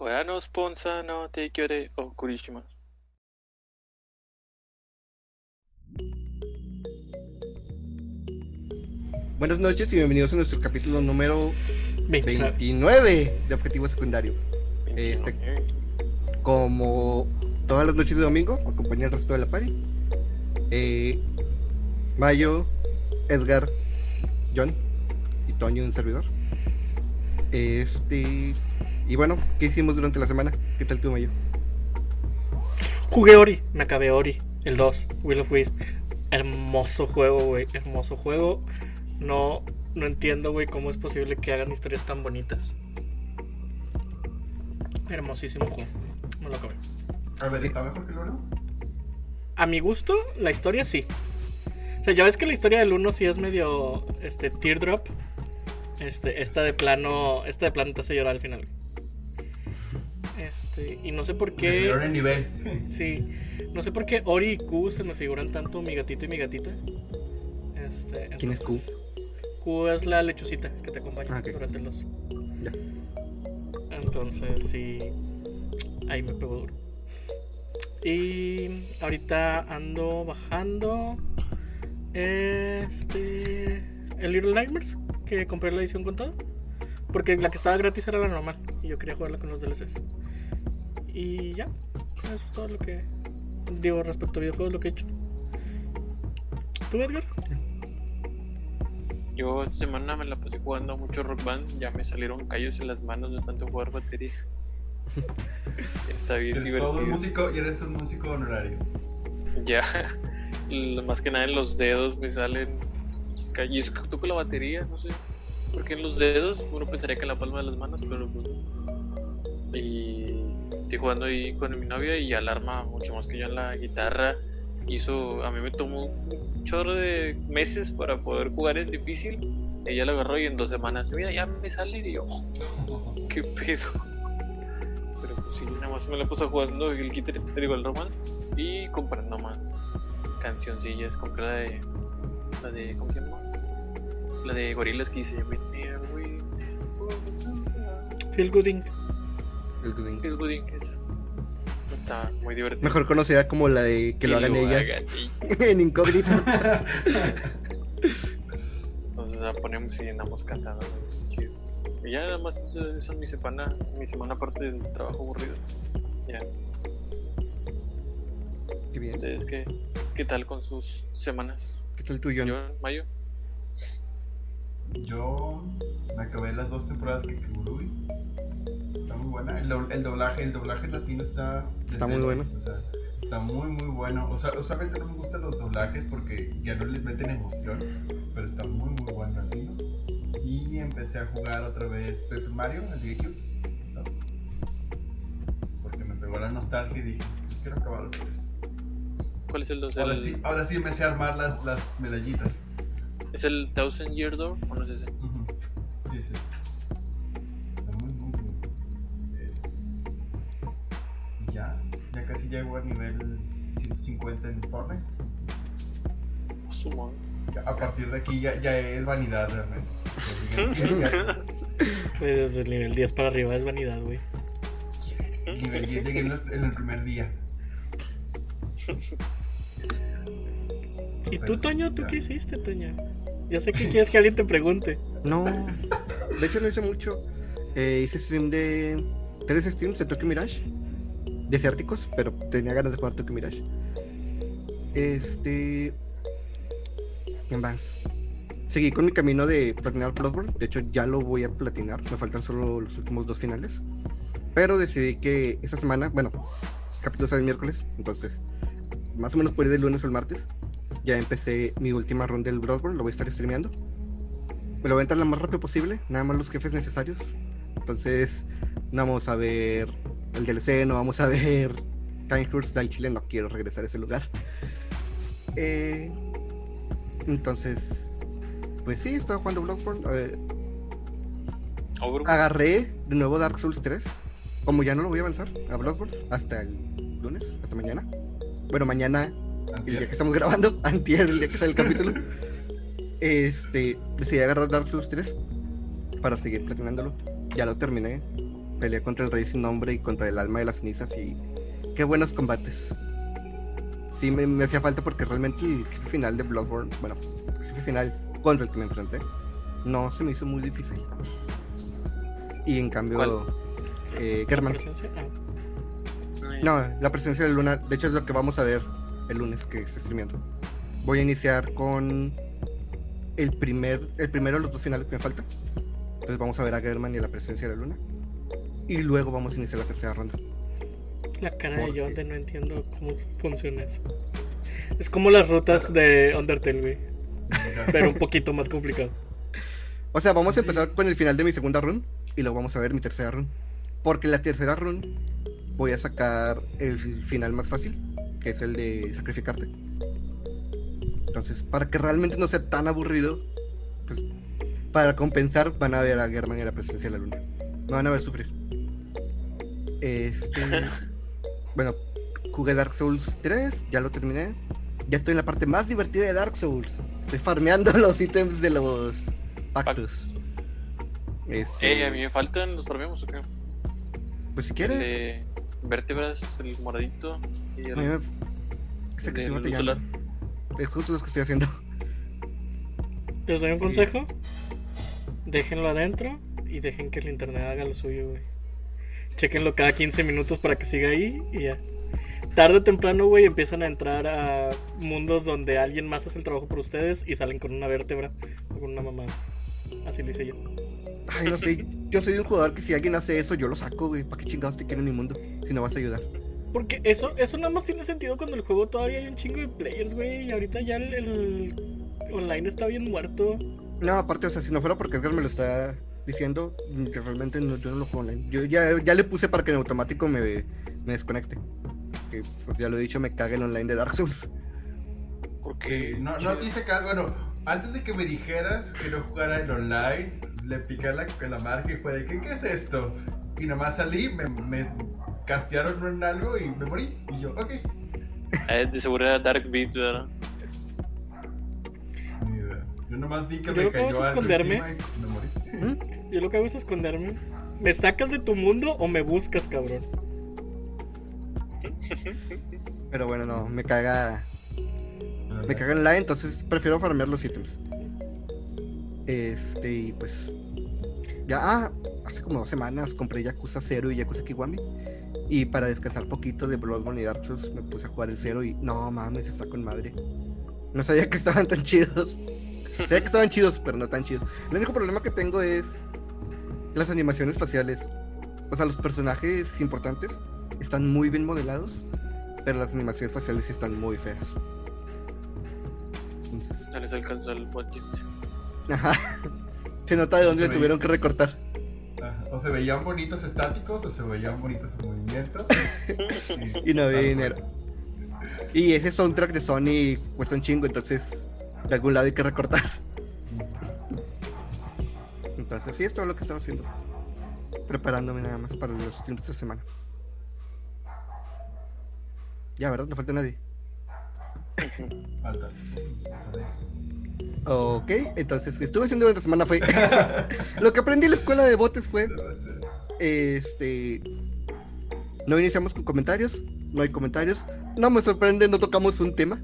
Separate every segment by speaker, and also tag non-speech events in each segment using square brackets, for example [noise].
Speaker 1: Kora no sponsor no teikyo de okuri shimasu.
Speaker 2: Buenas noches y bienvenidos a nuestro capítulo número
Speaker 3: 29.
Speaker 2: 29 de Objetivo Secundario. Este- Como todas las noches de domingo, me acompaña el resto de la party. Eh, Mayo, Edgar, John y Toño, un servidor. Este. Y bueno, ¿qué hicimos durante la semana? ¿Qué tal tú, Mayo?
Speaker 3: Jugué Ori, me acabé Ori, el 2, Will of Wisp. Hermoso juego, güey, hermoso juego. No, no entiendo, güey, cómo es posible que hagan historias tan bonitas. Hermosísimo juego. Me lo acabé.
Speaker 4: A ver, ¿está mejor que el 1?
Speaker 3: A mi gusto, la historia sí. O sea, ya ves que la historia del 1 sí es medio este teardrop. Este, esta de plano, esta de plano te hace llorar al final. Este, y no sé por qué.
Speaker 4: el nivel.
Speaker 3: Sí, no sé por qué Ori y Q se me figuran tanto mi gatito y mi gatita. Este,
Speaker 2: ¿Quién es Q?
Speaker 3: Q es la lechucita que te acompaña
Speaker 2: Ah, ok.
Speaker 3: durante el 2.
Speaker 2: Ya.
Speaker 3: Entonces, sí, ahí me pegó duro. Y ahorita ando bajando este el Little Nightmares que compré la edición con todo. Porque la que estaba gratis era la normal y yo quería jugarla con los DLCs. Y ya, eso es todo lo que digo respecto a videojuegos, lo que he hecho. ¿Tú, Edgar?
Speaker 1: Yo esta semana me la pasé jugando mucho Rock Band. Ya me salieron callos en las manos de tanto jugar batería. [laughs] Está bien
Speaker 4: Eres todo
Speaker 1: divertido.
Speaker 4: músico y eres un músico honorario.
Speaker 1: Ya, [laughs] más que nada en los dedos me salen callos. Y es que toco la batería, no sé. Porque en los dedos uno pensaría que en la palma de las manos, pero pues. Y estoy jugando ahí con mi novia y alarma mucho más que yo en la guitarra. Hizo, a mí me tomó un chorro de meses para poder jugar en difícil. Ella lo agarró y en dos semanas, mira, ya me sale y yo, "Oh, qué pedo. Pero pues sí, nada más me la puse jugando el guitar, digo, el Roman y comprando más cancioncillas. Compré la de, la de, ¿cómo se llama? La de gorilas que dice, "Meet me halfway".
Speaker 3: Phil Gooding.
Speaker 2: El Gooding.
Speaker 1: Es Gooding, esa. Está muy divertido.
Speaker 2: Mejor conocida como la de que lo hagan ellas
Speaker 1: hagan [laughs]
Speaker 2: en incógnito.
Speaker 1: Entonces la ponemos y andamos cantando. Chido. Y ya nada más eso, eso es mi semana, mi semana aparte del trabajo aburrido. Ya.
Speaker 2: Qué bien.
Speaker 1: ¿Ustedes qué, qué tal con sus semanas?
Speaker 2: ¿Qué tal tú, John?
Speaker 1: Yo, Mayo.
Speaker 4: Yo me acabé las dos temporadas de Kigurui. Está muy buena. El, dob- el doblaje, el doblaje latino está.
Speaker 2: Está muy
Speaker 4: decente.
Speaker 2: bueno.
Speaker 4: O sea, está muy muy bueno. O sea, usualmente no me gustan los doblajes porque ya no les meten emoción. Pero está muy muy bueno latino. Y empecé a jugar otra vez Paper Mario, el GameCube. Porque me pegó la nostalgia y dije, quiero acabar otra vez.
Speaker 1: ¿Cuál es el dos?
Speaker 4: Ahora
Speaker 1: El-
Speaker 4: sí, ahora sí empecé a armar las, las medallitas.
Speaker 1: ¿Es el Thousand Year Door o no es ese?
Speaker 4: Sí, sí. Está muy, muy bien. Eh, y ya, ya casi llego a nivel 150 en Fortnite.
Speaker 1: Su madre.
Speaker 4: Ya, A partir de aquí ya, ya es vanidad realmente. [laughs] Ya llegué al 100, ya-
Speaker 3: Pues desde el nivel 10 para arriba es vanidad, güey.
Speaker 4: Nivel 10 llegué en el, en el primer día.
Speaker 3: ¿Y tú, Toño? ¿Tú qué hiciste, Toño? Ya sé que quieres que alguien te pregunte.
Speaker 2: No, de hecho no hice mucho. Eh, hice stream de. Tres streams de Tokyo Mirage. Desérticos, pero tenía ganas de jugar Tokyo Mirage. Este. ¿Qué más? Seguí con mi camino de platinar Bloodborne. De hecho, ya lo voy a platinar. Me faltan solo los últimos dos finales. Pero decidí que esta semana, bueno, capítulo sale el miércoles. Entonces, más o menos por ir del lunes o el martes. Ya empecé mi última ronda del Bloodborne. Lo voy a estar streameando. Me lo voy a entrar lo más rápido posible, nada más los jefes necesarios. Entonces, no vamos a ver el DLC, no vamos a ver Time Curse del Chile, no quiero regresar a ese lugar. Eh, entonces, pues sí, estaba jugando Bloodborne. eh,
Speaker 1: Overwatch.
Speaker 2: agarré de nuevo Dark Souls 3. Como ya no lo voy a avanzar a Bloodborne hasta el lunes, hasta mañana. Bueno, mañana el día que estamos grabando, [laughs] antier, el día que sale el capítulo, este, decidí agarrar Dark Souls 3 para seguir platinándolo. Ya lo terminé. Pelea contra el rey sin nombre y contra el alma de las cenizas y qué buenos combates. Sí, me, me hacía falta porque realmente el jefe final de Bloodborne, bueno, el jefe final contra el que me enfrenté, no se me hizo muy difícil. Y en cambio, eh, Germán.
Speaker 3: Ah,
Speaker 2: No, la presencia de Luna, de hecho es lo que vamos a ver el lunes que esté streameando. Voy a iniciar con el primer, el primero de los dos finales que me faltan. Entonces vamos a ver a German y a la presencia de la Luna. Y luego vamos a iniciar la tercera ronda.
Speaker 3: La cara de. Jordan, no entiendo cómo funciona eso. Es como las rutas de Undertale, güey. Pero un poquito más complicado.
Speaker 2: O sea, vamos a empezar con el final de mi segunda run y luego vamos a ver mi tercera run. Porque la tercera run voy a sacar el final más fácil, que es el de sacrificarte. Entonces, para que realmente no sea tan aburrido, pues para compensar van a ver a German y a la presencia de la luna. Me van a ver sufrir. Este. [laughs] bueno, jugué Dark Souls 3, ya lo terminé. Ya estoy en la parte más divertida de Dark Souls. Estoy farmeando [laughs] los ítems de los pactos. Este,
Speaker 1: Eh, a mí me faltan los farmeamos, ¿o qué?
Speaker 2: Pues si quieres.
Speaker 1: de vértebras, el moradito y el,
Speaker 2: me- Ese que estoy batallando.
Speaker 1: solar.
Speaker 2: Es justo lo que estoy haciendo. [laughs]
Speaker 3: Les doy un consejo. Déjenlo adentro y dejen que el internet haga lo suyo, güey. Chequenlo cada 15 minutos para que siga ahí y ya. Tarde o temprano, güey, empiezan a entrar a mundos donde alguien más hace el trabajo por ustedes y salen con una vértebra o con una mamada. Así lo hice yo.
Speaker 2: Ay, no sé. [laughs] Yo soy un jugador que si alguien hace eso, yo lo saco, güey. ¿Para qué chingados te quiero en mi mundo? Si no vas a ayudar.
Speaker 3: Porque eso, eso nada más tiene sentido cuando el juego todavía hay un chingo de players, güey. Y ahorita ya el, el online está bien muerto.
Speaker 2: No, aparte, o sea, si no fuera porque Edgar me lo está diciendo, que realmente no, yo no lo juego online. Yo ya, ya le puse para que en automático me, me desconecte. Que, pues ya lo he dicho, me caga el online de Dark Souls.
Speaker 1: Porque
Speaker 4: No, no te hice caso. Bueno, antes de que me dijeras que no jugara en online, le piqué la, la marca y fue de ¿qué, qué es esto? Y nomás salí, me, me castearon en algo y me morí. Y yo, ok.
Speaker 1: de seguro era Dark Beat, ¿verdad?
Speaker 4: Yo nomás vi que
Speaker 3: Yo
Speaker 4: me
Speaker 3: lo que hago
Speaker 4: cayó
Speaker 3: es esconderme.
Speaker 4: y me morí.
Speaker 2: ¿Mm?
Speaker 3: Yo lo que hago es esconderme. ¿Me sacas de tu mundo o me buscas, cabrón? [laughs]
Speaker 2: Pero bueno, no, me caga. Me caga online, entonces prefiero farmear los ítems. Este, y pues. Ya, ah, hace como dos semanas compré Yakuza 0 y Yakuza Kiwami. Y para descansar poquito de Bloodborne y Dark Souls me puse a jugar el 0 y no mames, está con madre. No sabía que estaban tan chidos. [laughs] Sabía que estaban chidos, pero no tan chidos. El único problema que tengo es las animaciones faciales. O sea, los personajes importantes están muy bien modelados, pero las animaciones faciales sí están muy feas. Entonces,
Speaker 1: No les alcanzó el budget.
Speaker 2: Ajá. [laughs] Se nota de dónde le tuvieron que recortar.
Speaker 4: O se veían bonitos estáticos o se veían bonitos en movimiento. [laughs]
Speaker 2: Y no había dinero. Y ese soundtrack de Sony cuesta un chingo, entonces de algún lado hay que recortar. Entonces sí, es todo lo que estaba haciendo. Preparándome nada más para los streams de esta semana. Ya, ¿verdad? No falta nadie.
Speaker 4: Faltas.
Speaker 2: Ok, entonces estuve haciendo durante la semana fue... [laughs] [laughs] lo que aprendí en la escuela de botes fue... Este. No iniciamos con comentarios. No hay comentarios. No me sorprende, no tocamos un tema.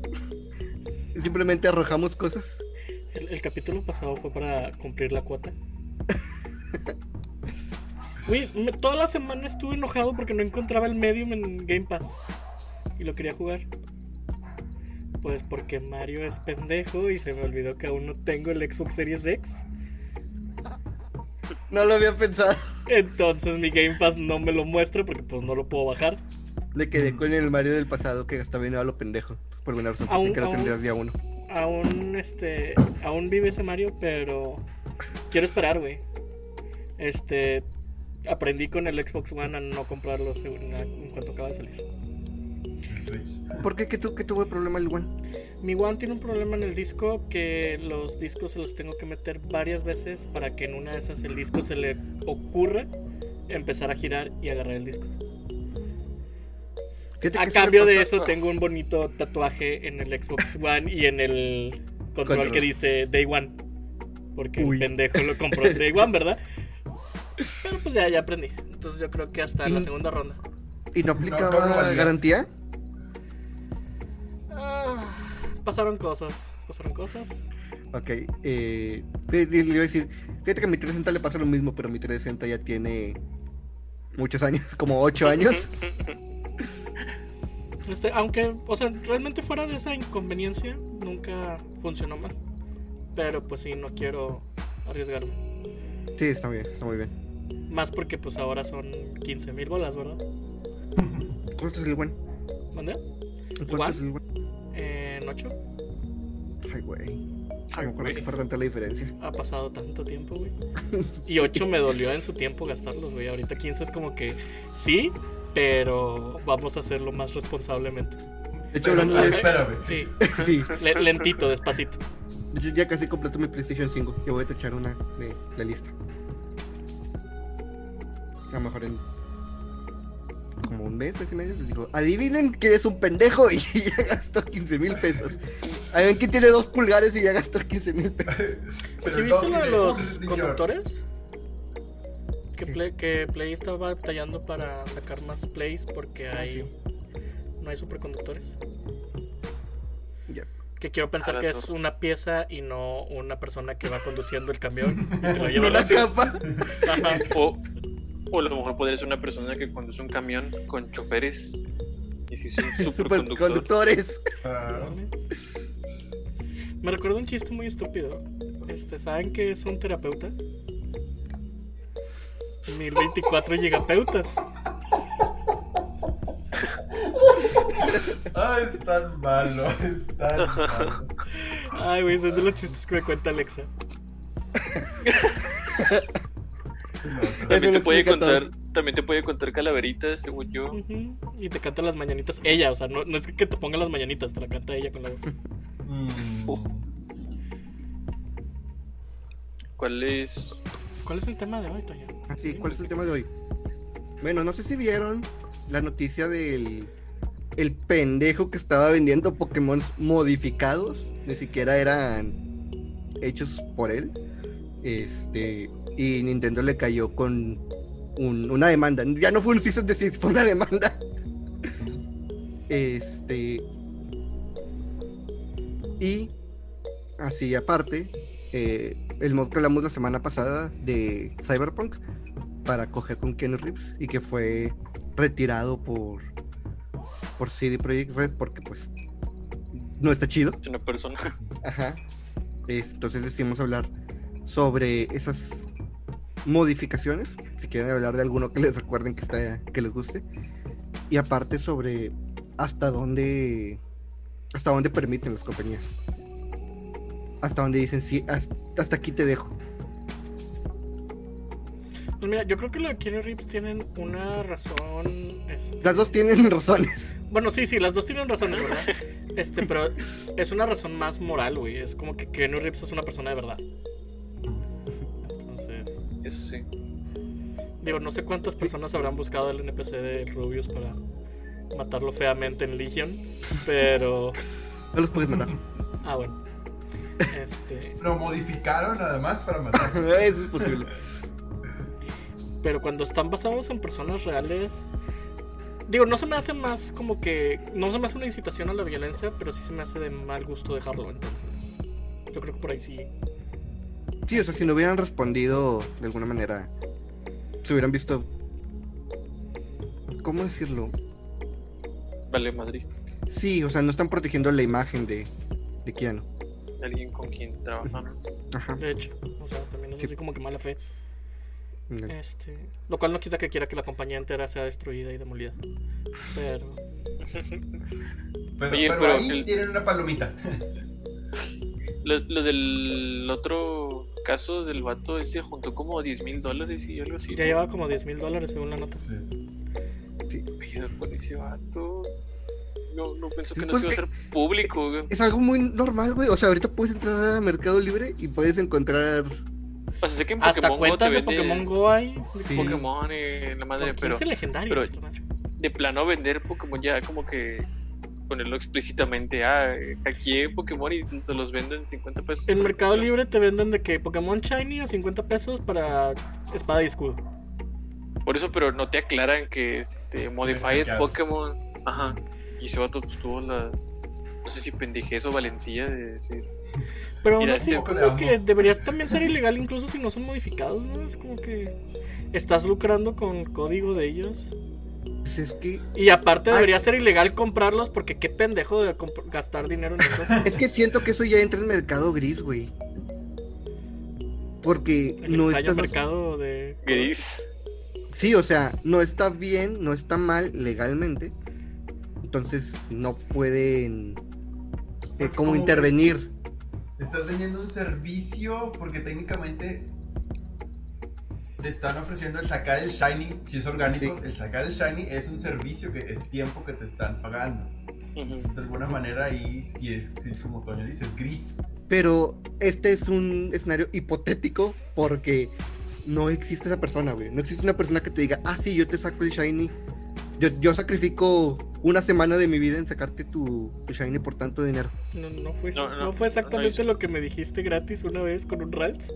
Speaker 2: [laughs] Simplemente arrojamos cosas.
Speaker 3: El, el capítulo pasado fue para cumplir la cuota. Me- toda la semana estuve enojado porque no encontraba el Medium en Game Pass. Y lo quería jugar. Pues porque Mario es pendejo y se me olvidó que aún no tengo el Xbox Series X.
Speaker 2: No lo había pensado.
Speaker 3: Entonces mi Game Pass no me lo muestra porque pues no lo puedo bajar.
Speaker 2: Me quedé con el Mario del pasado que gastaba dinero a lo pendejo. Entonces, por alguna razón
Speaker 3: Aún-
Speaker 2: que lo
Speaker 3: aún-
Speaker 2: tendrías día uno.
Speaker 3: Aún este. Aún vive ese Mario, pero. Quiero esperar, güey. Este. Aprendí con el Xbox One a no comprarlo según- en cuanto acaba de salir.
Speaker 4: Switch.
Speaker 2: ¿Por qué? ¿Qué, tu- qué tuvo el problema el One?
Speaker 3: Mi One tiene un problema en el disco que los discos se los tengo que meter varias veces para que en una de esas el disco se le ocurra empezar a girar y agarrar el disco. A cambio de eso tengo un bonito tatuaje en el Xbox [laughs] One y en el control
Speaker 2: Control.
Speaker 3: que dice Day One. Porque
Speaker 2: Uy.
Speaker 3: el pendejo lo compró Day One, ¿verdad? [laughs] Pero pues ya, ya aprendí. Entonces yo creo que hasta
Speaker 2: Y-
Speaker 3: la segunda ronda.
Speaker 2: ¿Y no
Speaker 4: no
Speaker 2: aplicaba
Speaker 4: lo valía.
Speaker 2: garantía?
Speaker 3: Pasaron cosas. Pasaron cosas.
Speaker 2: Ok, eh, le le iba a decir, fíjate que a mi 360 le pasa lo mismo, pero mi 360 ya tiene muchos años, como 8 [laughs] años.
Speaker 3: Este, aunque, o sea, realmente fuera de esa inconveniencia, nunca funcionó mal. Pero pues sí, no quiero arriesgarme.
Speaker 2: Sí, está bien, está muy bien.
Speaker 3: Más porque pues ahora son 15 mil bolas, ¿verdad?
Speaker 2: ¿Cuánto es el buen?
Speaker 3: ¿Mandé?
Speaker 2: ¿Cuánto es el buen?
Speaker 3: En 8.
Speaker 2: Ay, güey.
Speaker 1: Ay,
Speaker 2: No que fuera tanta la diferencia.
Speaker 3: Ha pasado tanto tiempo, güey. [laughs] Y 8 me dolió en su tiempo gastarlos, güey. Ahorita 15 es como que sí, pero vamos a hacerlo más responsablemente.
Speaker 2: De hecho, hablando de...
Speaker 4: espérame.
Speaker 3: Sí, [laughs]
Speaker 2: Sí,
Speaker 3: le- lentito, despacito.
Speaker 2: de hecho ya casi completo mi PlayStation 5. Ya voy a tachar una de la lista. A lo mejor en como un mes, mes y medio, les digo, adivinen que es un pendejo y [laughs] ya gastó 15 mil pesos. Adivinen que tiene dos pulgares y ya gastó 15 mil pesos. [laughs]
Speaker 3: ¿Sí viste lo de los conductores? Que. Play, que Play estaba batallando para sacar más plays porque
Speaker 2: Ah,
Speaker 3: hay no hay superconductores.
Speaker 2: Ya.
Speaker 3: Que quiero pensar
Speaker 1: A la
Speaker 3: que es una pieza y no una persona que va conduciendo el camión y te lo [laughs] lleva
Speaker 2: No
Speaker 3: a
Speaker 2: la capa.
Speaker 1: O, o a lo mejor podría ser una persona que conduce un camión con choferes y si [laughs] superconductor.
Speaker 2: Superconductores.
Speaker 4: Ah,
Speaker 3: Me recuerda un chiste muy estúpido. Este, ¿saben qué es un terapeuta? 1024 gigapeutas. [laughs]
Speaker 4: Ay, es tan malo, es tan malo.
Speaker 3: Ay, güey, son de los chistes que me cuenta Alexa. [laughs]
Speaker 1: También te puede contar, también te puede contar calaveritas, según yo.
Speaker 3: Y te canta las mañanitas ella, o sea, no, no es que te ponga las mañanitas, te la canta ella con la voz.
Speaker 4: Mm.
Speaker 1: ¿Cuál es?
Speaker 3: ¿Cuál es el tema de hoy, Toño?
Speaker 2: Así, ¿cuál es el tema de hoy? Bueno, no sé si vieron la noticia del el pendejo que estaba vendiendo Pokémon modificados, ni siquiera eran hechos por él. Este, y Nintendo le cayó con un- una demanda. Ya no fue un cease and desist, fue una demanda. [laughs] Este, y así aparte, eh, el mod que hablamos la semana pasada de Cyberpunk para coger con Keanu Reeves y que fue retirado por por CD Projekt Red porque pues no está chido.
Speaker 1: Es una persona.
Speaker 2: Ajá. Es- Entonces decidimos hablar sobre esas modificaciones, si quieren hablar de alguno que les recuerden que está que les guste y aparte sobre hasta dónde hasta dónde permiten las compañías. Hasta dónde dicen sí, hasta, hasta aquí te dejo.
Speaker 3: Pues mira, yo creo que los Keanu Reeves tienen una razón. este,
Speaker 2: Las dos tienen [laughs] razones.
Speaker 3: Bueno, sí, sí, las dos tienen razones, ¿verdad? [laughs] Este, pero es una razón más moral, güey. Es como que Keanu Reeves es una persona de verdad.
Speaker 1: Eso sí.
Speaker 3: digo, no sé cuántas personas habrán buscado el NPC de Rubius para matarlo feamente en Legion, pero. [laughs]
Speaker 2: No los puedes matar.
Speaker 3: Ah, bueno. Este. [laughs]
Speaker 4: Lo modificaron nada más para matar. [laughs]
Speaker 2: Eso es posible.
Speaker 3: Pero cuando están basados en personas reales. Digo, no se me hace más como que. No se me hace una incitación a la violencia, pero sí se me hace de mal gusto dejarlo. Entonces, yo creo que por ahí sí.
Speaker 2: Sí, o sea, si no hubieran respondido de alguna manera, se hubieran visto. ¿Cómo decirlo?
Speaker 1: Vale, Madrid.
Speaker 2: Sí, o sea, no están protegiendo la imagen de, de Keanu.
Speaker 1: Alguien con quien trabajan.
Speaker 2: Ajá.
Speaker 3: De hecho, o sea, también es
Speaker 2: Sí.
Speaker 3: así como que mala fe. Este, lo cual no quita que quiera que la compañía entera sea destruida y demolida. Pero. [laughs]
Speaker 4: Pero,
Speaker 1: Oye,
Speaker 4: pero
Speaker 1: pero
Speaker 4: ahí
Speaker 1: el-
Speaker 4: tienen una palomita. [laughs]
Speaker 1: Lo, lo del otro caso del vato ese juntó como 10 mil dólares y algo así.
Speaker 3: Ya llevaba como 10 mil dólares según la nota.
Speaker 4: Sí.
Speaker 1: Pido con ese vato. No, no pensó que no
Speaker 2: Pues,
Speaker 1: se iba a hacer público, güey.
Speaker 2: Es algo muy normal, güey. O sea, ahorita puedes entrar a Mercado Libre y puedes encontrar.
Speaker 1: O sea, sé que en
Speaker 3: Hasta
Speaker 1: Pokémon Go
Speaker 3: cuentas
Speaker 1: te
Speaker 3: de
Speaker 1: vende
Speaker 3: Pokémon Go hay.
Speaker 2: Sí.
Speaker 1: Pokémon y la madre, pero
Speaker 3: 15 legendarios.
Speaker 1: pero-
Speaker 3: esto, macho.
Speaker 1: de plano vender Pokémon ya como que ponerlo explícitamente, ah, aquí Pokémon y se los venden 50 pesos.
Speaker 3: En Mercado Libre te venden de que Pokémon Shiny a 50 pesos para espada y escudo.
Speaker 1: Por eso, pero no te aclaran que este, Modified. Pokémon. Ajá. Y ese vato pues, tuvo la. No sé si pendejez o valentía de decir.
Speaker 3: Pero aún así,
Speaker 1: este-
Speaker 3: como que deberías también ser ilegal incluso si no son modificados, ¿no? Es como que estás lucrando con código de ellos.
Speaker 2: Pues es que,
Speaker 3: Y aparte
Speaker 2: Ay.
Speaker 3: debería ser ilegal comprarlos porque qué pendejo de gastar dinero en eso. [laughs]
Speaker 2: es que siento que eso ya entra en mercado gris, güey. Porque
Speaker 3: El
Speaker 2: no estás.
Speaker 3: mercado de...
Speaker 1: Gris.
Speaker 2: Sí, o sea, no está bien, no está mal legalmente. Entonces no pueden eh, como intervenir.
Speaker 4: Estás vendiendo un servicio porque técnicamente te están ofreciendo el sacar el shiny, si es orgánico,
Speaker 2: Sí.
Speaker 4: el sacar el shiny es un servicio que es tiempo que te están pagando. Entonces, de alguna manera ahí sí es, sí es como Toño dice, es gris.
Speaker 2: Pero este es un escenario hipotético porque no existe esa persona, güey. No existe una persona que te diga, ah, sí, yo te saco el shiny. Yo, yo sacrifico una semana de mi vida en sacarte tu, tu shiny por tanto dinero.
Speaker 3: No, no fue,
Speaker 1: No,
Speaker 3: no,
Speaker 1: no,
Speaker 3: fue
Speaker 1: no
Speaker 3: exactamente lo que me dijiste gratis una vez con un Ralts.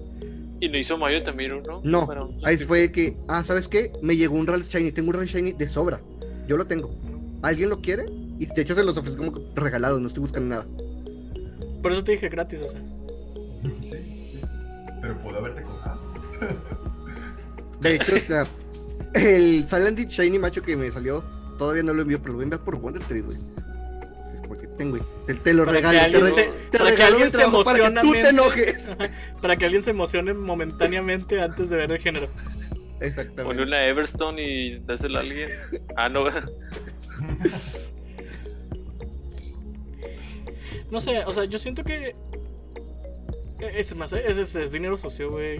Speaker 1: Y no hizo Mayo también uno.
Speaker 2: No,
Speaker 1: un-
Speaker 2: ahí fue que, ah, ¿sabes qué? Me llegó un Ralph Shiny, tengo un Ralph Shiny de sobra. Yo lo tengo. ¿Alguien lo quiere? Y de hecho se los ofrezco como regalados, no estoy buscando nada.
Speaker 3: Por eso te dije gratis, o sea. [laughs]
Speaker 4: Sí, sí. Pero puedo haberte cobrado.
Speaker 2: De hecho, o sea, el Silent Shiny macho que me salió, todavía no lo envío, pero lo voy a enviar por Wonder Tree, güey. Güey. Te, te lo
Speaker 3: Para que
Speaker 2: regalo, te,
Speaker 3: se-
Speaker 2: te
Speaker 3: para que
Speaker 2: regalo
Speaker 3: alguien
Speaker 2: mi
Speaker 3: se
Speaker 2: trabajo para que tú te enojes. [laughs]
Speaker 3: Para que alguien se emocione momentáneamente antes de ver el género.
Speaker 1: Pone
Speaker 2: Exactamente.
Speaker 1: una Everstone y dásela a alguien. Ah, no.
Speaker 3: No sé, o sea, yo siento que. Es más, es, es- es dinero sucio, güey.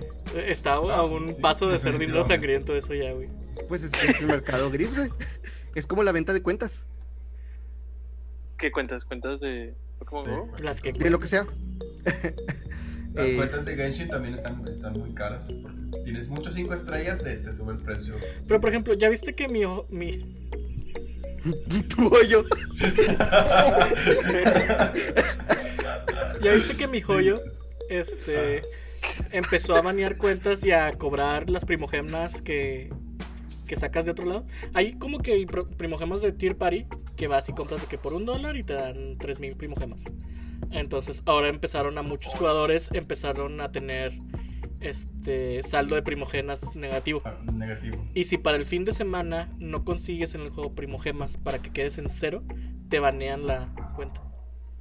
Speaker 3: Está a un
Speaker 4: sí,
Speaker 3: paso de ser dinero sangriento eso ya, güey.
Speaker 2: Pues es, es el mercado gris, güey. Es como la venta de cuentas,
Speaker 1: ¿Qué cuentas? ¿Cuentas de Pokémon
Speaker 4: Sí,
Speaker 1: Go?
Speaker 3: Las que.
Speaker 2: de lo que sea. [laughs]
Speaker 4: Las
Speaker 2: Eh,
Speaker 4: cuentas de Genshin también están, están muy caras. Porque tienes muchos 5 estrellas, te, te sube el precio.
Speaker 3: Pero por ejemplo, ¿ya viste que mi, mi, [laughs]
Speaker 2: tu hoyo. [laughs]
Speaker 3: ya viste que mi joyo este empezó a banear cuentas y a cobrar las primogemas que, que sacas de otro lado. Hay como que primogemas de Tier Party que vas y compras de que por un dólar y te dan 3000 primogemas. Entonces ahora empezaron a muchos jugadores empezaron a tener este saldo de primogemas negativo.
Speaker 4: Ah, Negativo.
Speaker 3: Y si para el fin de semana no consigues en el juego primogemas para que quedes en cero, te banean la cuenta.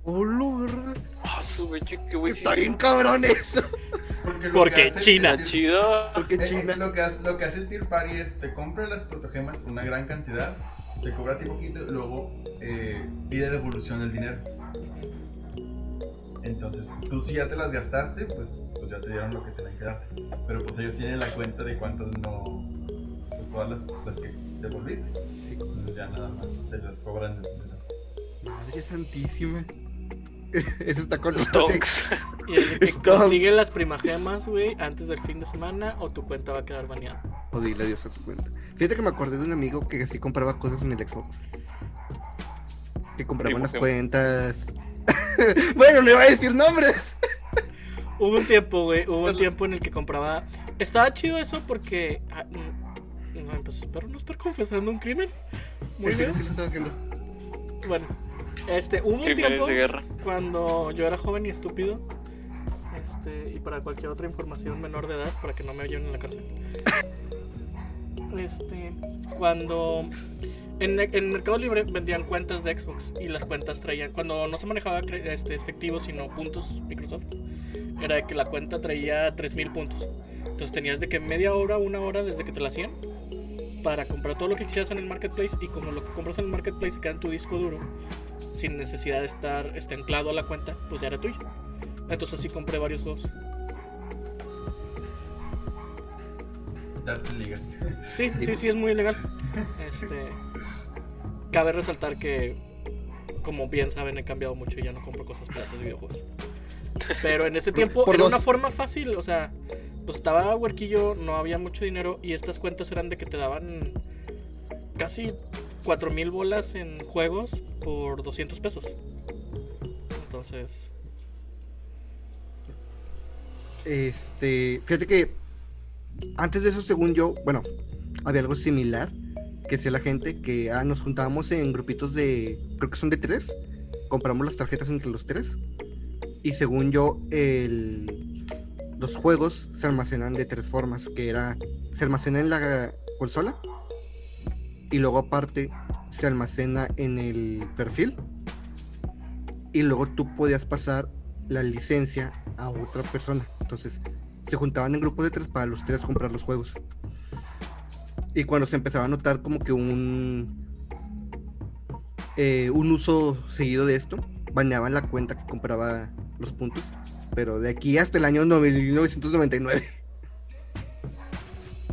Speaker 2: Lo verdad.
Speaker 1: Ah, su meche, qué güey.
Speaker 2: Está bien cabrón eso.
Speaker 4: Porque, lo
Speaker 3: Porque
Speaker 4: hace-
Speaker 3: China.
Speaker 1: Chido.
Speaker 2: Porque
Speaker 4: Eh, eh,
Speaker 2: China.
Speaker 4: lo, que hace, lo que hace el Tier Party es te compra las protogemas una gran cantidad, te cobra a ti poquito y luego eh, pide devolución del dinero. Entonces, tú si ya te las gastaste, pues, pues ya te dieron lo que tenían que darte. Pero pues ellos tienen la cuenta de cuántas no. Pues todas las, las que devolviste. Entonces ya nada más te las cobran. de- de-
Speaker 2: Madre santísima. [laughs] Eso está con
Speaker 1: Stonks. [laughs]
Speaker 3: Y es de que consigue las primagemas, güey, antes del fin de semana o tu cuenta va a quedar baneada.
Speaker 2: O dile adiós a tu cuenta. Fíjate que me acordé de un amigo que así compraba cosas en el Xbox. Que compraba unas cuentas. [laughs] bueno, no iba a decir nombres.
Speaker 3: Hubo un tiempo, güey, hubo un tiempo en el que compraba... Estaba chido eso porque... ah, no, pues espero no estar confesando un crimen. Muy
Speaker 2: Sí,
Speaker 3: bien.
Speaker 2: sí lo estaba haciendo.
Speaker 3: Bueno, este, hubo un tiempo
Speaker 1: de guerra.
Speaker 3: cuando yo era joven y estúpido. Este, y para cualquier otra información menor de edad, para que no me lleven en la cárcel. Este, cuando en, en Mercado Libre vendían cuentas de Xbox y las cuentas traían, cuando no se manejaba este, efectivo, sino puntos Microsoft, era de que la cuenta traía 3000 puntos. Entonces tenías de que media hora, una hora desde que te la hacían para comprar todo lo que quisieras en el marketplace y como lo que compras en el marketplace se queda en tu disco duro sin necesidad de estar este, anclado a la cuenta, pues ya era tuyo. Entonces así compré varios juegos.
Speaker 4: That's illegal.
Speaker 3: Sí, sí, sí, es muy ilegal. Este, cabe resaltar que, como bien saben, he cambiado mucho y ya no compro cosas para de videojuegos. Pero en ese tiempo
Speaker 2: Por
Speaker 3: era
Speaker 2: dos.
Speaker 3: una forma fácil, o sea, pues estaba huerquillo, no había mucho dinero y estas cuentas eran de que te daban casi 4000 bolas en juegos por 200 pesos. Entonces,
Speaker 2: Este, fíjate que antes de eso, según yo, bueno, había algo similar que hacía la gente, que ah, nos juntábamos en grupitos de, creo que son de tres, compramos las tarjetas entre los tres, y según yo, el, los juegos se almacenan de tres formas, que era, se almacena en la consola, y luego aparte se almacena en el perfil, y luego tú podías pasar la licencia a otra persona. Entonces, se juntaban en grupos de tres para los tres comprar los juegos. Y cuando se empezaba a notar como que un eh, un uso seguido de esto, baneaban la cuenta que compraba los puntos. Pero de aquí hasta el año 1999.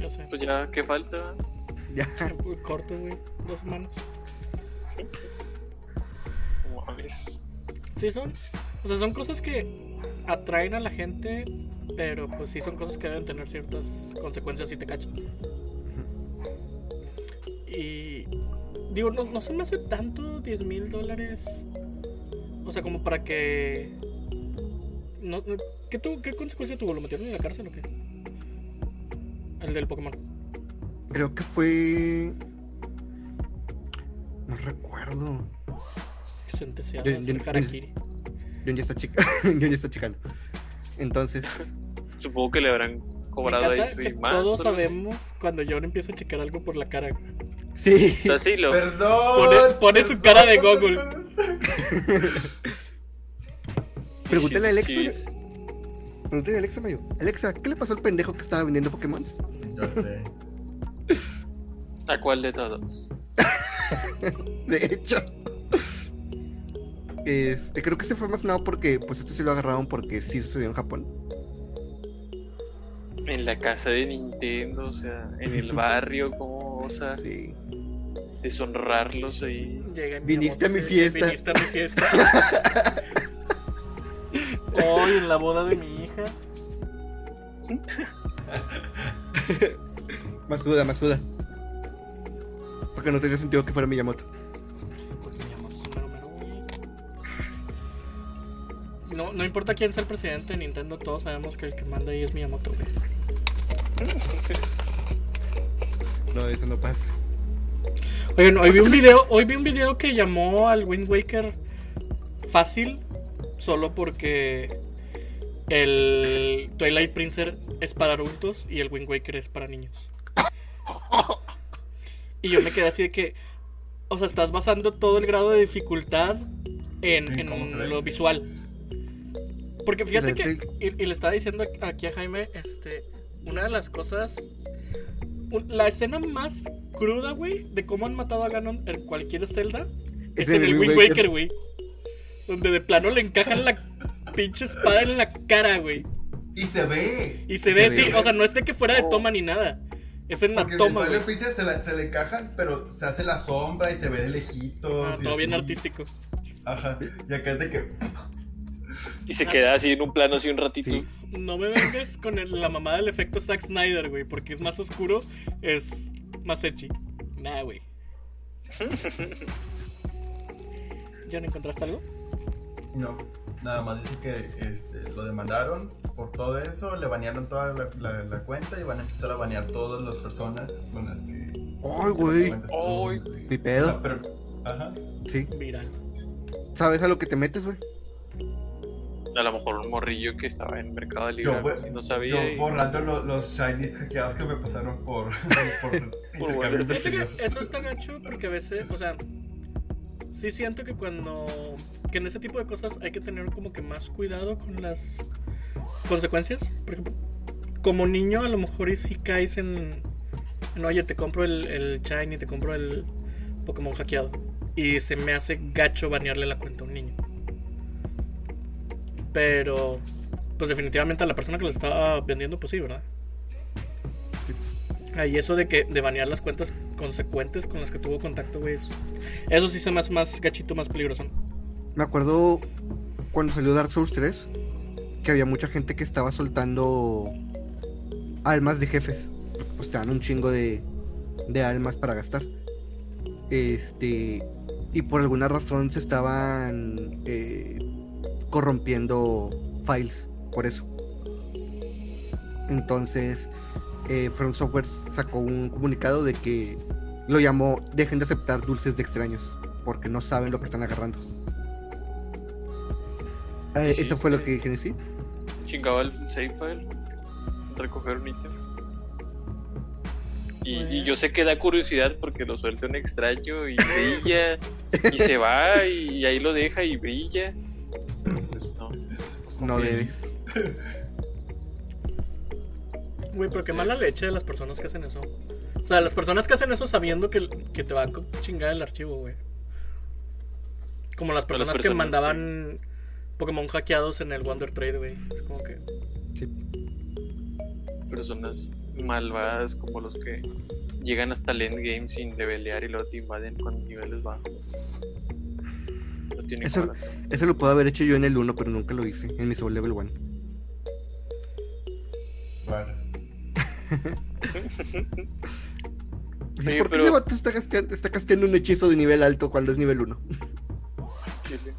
Speaker 3: Ya sé.
Speaker 1: Pues ya, ¿qué falta?
Speaker 2: ya.
Speaker 3: Muy [laughs] corto, güey. Dos semanas.
Speaker 1: Mames.
Speaker 3: Sí, son. O sea, son cosas que atraen a la gente, pero pues sí son cosas que deben tener ciertas consecuencias si te cachan. Y. Digo, no, no se me hace tanto 10 mil dólares. O sea, como para que. No, no- ¿qué, tu- ¿Qué consecuencia tuvo? ¿Lo metieron en la cárcel o qué? El del Pokémon.
Speaker 2: Creo que fue. No recuerdo.
Speaker 3: Sentenciado
Speaker 2: Yo-
Speaker 3: a
Speaker 2: yo- yo- ya está chica. [laughs] John ya está checando. Entonces, [laughs]
Speaker 1: Supongo que le habrán cobrado ahí más.
Speaker 3: todos sabemos cuando John empieza a checar algo por la cara. güey.
Speaker 2: sí.
Speaker 1: O sea, sí, lo.
Speaker 4: Perdón.
Speaker 3: Pone- pone su cara de Google. [laughs]
Speaker 2: Pregúntale a Alexa.
Speaker 1: Sí,
Speaker 2: Pregúntale a Alexa, Mayo. Alexa, ¿qué le pasó al pendejo que estaba vendiendo Pokémon?
Speaker 4: Yo sé.
Speaker 1: ¿A cuál de todos? [laughs]
Speaker 2: De hecho. Este, creo que este fue más nada porque, pues, este sí lo agarraron porque sí sucedió en Japón.
Speaker 1: En la casa de Nintendo, o sea, en el [laughs] barrio, como, o sea,
Speaker 2: Sí.
Speaker 1: deshonrarlos ahí.
Speaker 3: Llega
Speaker 2: Viniste a mi fiesta.
Speaker 3: Viniste a mi fiesta. [laughs] Hoy en la boda de mi hija.
Speaker 2: Masuda, Masuda. Porque no tenía sentido que fuera Miyamoto.
Speaker 3: Es güey. No, no importa quién sea el presidente de Nintendo, todos sabemos que el que manda ahí es Miyamoto, güey.
Speaker 2: No, eso no pasa.
Speaker 3: Oigan, hoy vi un video, hoy vi un video que llamó al Wind Waker fácil solo porque el Twilight Princess es para adultos y el Wind Waker es para niños. Y yo me quedé así de que, o sea, estás basando todo el grado de dificultad en, lo visual. Porque fíjate que, y, y le estaba diciendo aquí a Jaime, este, una de las cosas, la escena más cruda, güey, de cómo han matado a Ganon en cualquier Zelda, es, en el Wind Waker, güey. Donde de plano le encajan la pinche espada en la cara, güey.
Speaker 4: Y se ve.
Speaker 3: Y se ve
Speaker 2: Se ve.
Speaker 3: o sea, no es de que fuera de
Speaker 1: Oh.
Speaker 3: toma ni nada. Es en la
Speaker 4: Porque
Speaker 3: toma,
Speaker 4: el
Speaker 3: güey.
Speaker 4: Se, la- se le encajan, pero se hace la sombra y se ve de lejitos.
Speaker 3: Ah,
Speaker 4: y
Speaker 3: todo bien artístico.
Speaker 4: Ajá. Y acá es de que.
Speaker 1: Y se queda así en un plano así un ratito.
Speaker 2: Sí.
Speaker 3: No me vengas con el- la mamada del efecto Zack Snyder, güey, porque es más oscuro, es más echi. Nah, güey. [laughs] ¿Ya no encontraste algo?
Speaker 4: No. Nada más dice que este, lo demandaron por todo eso, le banearon toda la, la- la cuenta y van a empezar a banear todas las personas con las que.
Speaker 2: Ay, güey.
Speaker 1: Ay.
Speaker 2: Mi
Speaker 4: O
Speaker 2: pedo.
Speaker 4: sea, pero. Ajá.
Speaker 2: Sí.
Speaker 3: Viral.
Speaker 2: ¿Sabes a lo que te metes, güey?
Speaker 1: A lo mejor un morrillo que estaba en Mercado Libre
Speaker 4: Yo,
Speaker 1: no sabía.
Speaker 4: Yo
Speaker 1: y-
Speaker 4: borrando lo- los shinies hackeados que me pasaron por. [laughs] por intercambios
Speaker 1: bueno.
Speaker 3: Eso está gacho porque a veces, o sea, sí siento que cuando. que en ese tipo de cosas hay que tener como que más cuidado con las consecuencias. Por ejemplo, como niño, a lo mejor y si caes en. en, oye, te compro el, el Shiny, te compro el Pokémon hackeado. Y se me hace gacho banearle la cuenta a un niño. Pero. Pues definitivamente a la persona que lo estaba vendiendo, pues sí, ¿verdad? Y eso de que de banear las cuentas consecuentes con las que tuvo contacto, güey. es- Eso sí se me hace más gachito, más peligroso.
Speaker 2: Me acuerdo cuando salió Dark Souls 3 que había mucha gente que estaba soltando almas de jefes. Pues te dan un chingo de, de almas para gastar. Este. Y por alguna razón se estaban eh, corrompiendo files. Por eso. Entonces. Eh, From Software sacó un comunicado de que lo llamó dejen de aceptar dulces de extraños porque no saben lo que están agarrando. Eh,
Speaker 1: Sí,
Speaker 2: eso fue lo que dije en sí.
Speaker 1: Chingaba el save file, recoger un ítem. Y, y yo sé que da curiosidad porque lo suelta un extraño y brilla [laughs] y se va y, ahí lo deja y brilla. Pero pues no.
Speaker 2: No debes. [laughs]
Speaker 3: Güey, pero qué mala leche de las personas que hacen eso. O sea, las personas que hacen eso sabiendo que, que te va a chingar el archivo, güey. Como las
Speaker 1: las
Speaker 3: personas que mandaban Pokémon hackeados en el Wonder Trade, güey. Es como que.
Speaker 2: Sí.
Speaker 1: Personas malvadas como los que llegan hasta el endgame sin levelear y luego te invaden con niveles bajos. No tiene
Speaker 2: Eso-. Eso lo puedo haber hecho yo en el 1, pero nunca lo hice, en mi Soul Level 1.
Speaker 4: Raras. [laughs]
Speaker 2: ¿Por qué ese vato está, casteando, está casteando un hechizo de nivel alto cuando es nivel 1?
Speaker 1: Chile.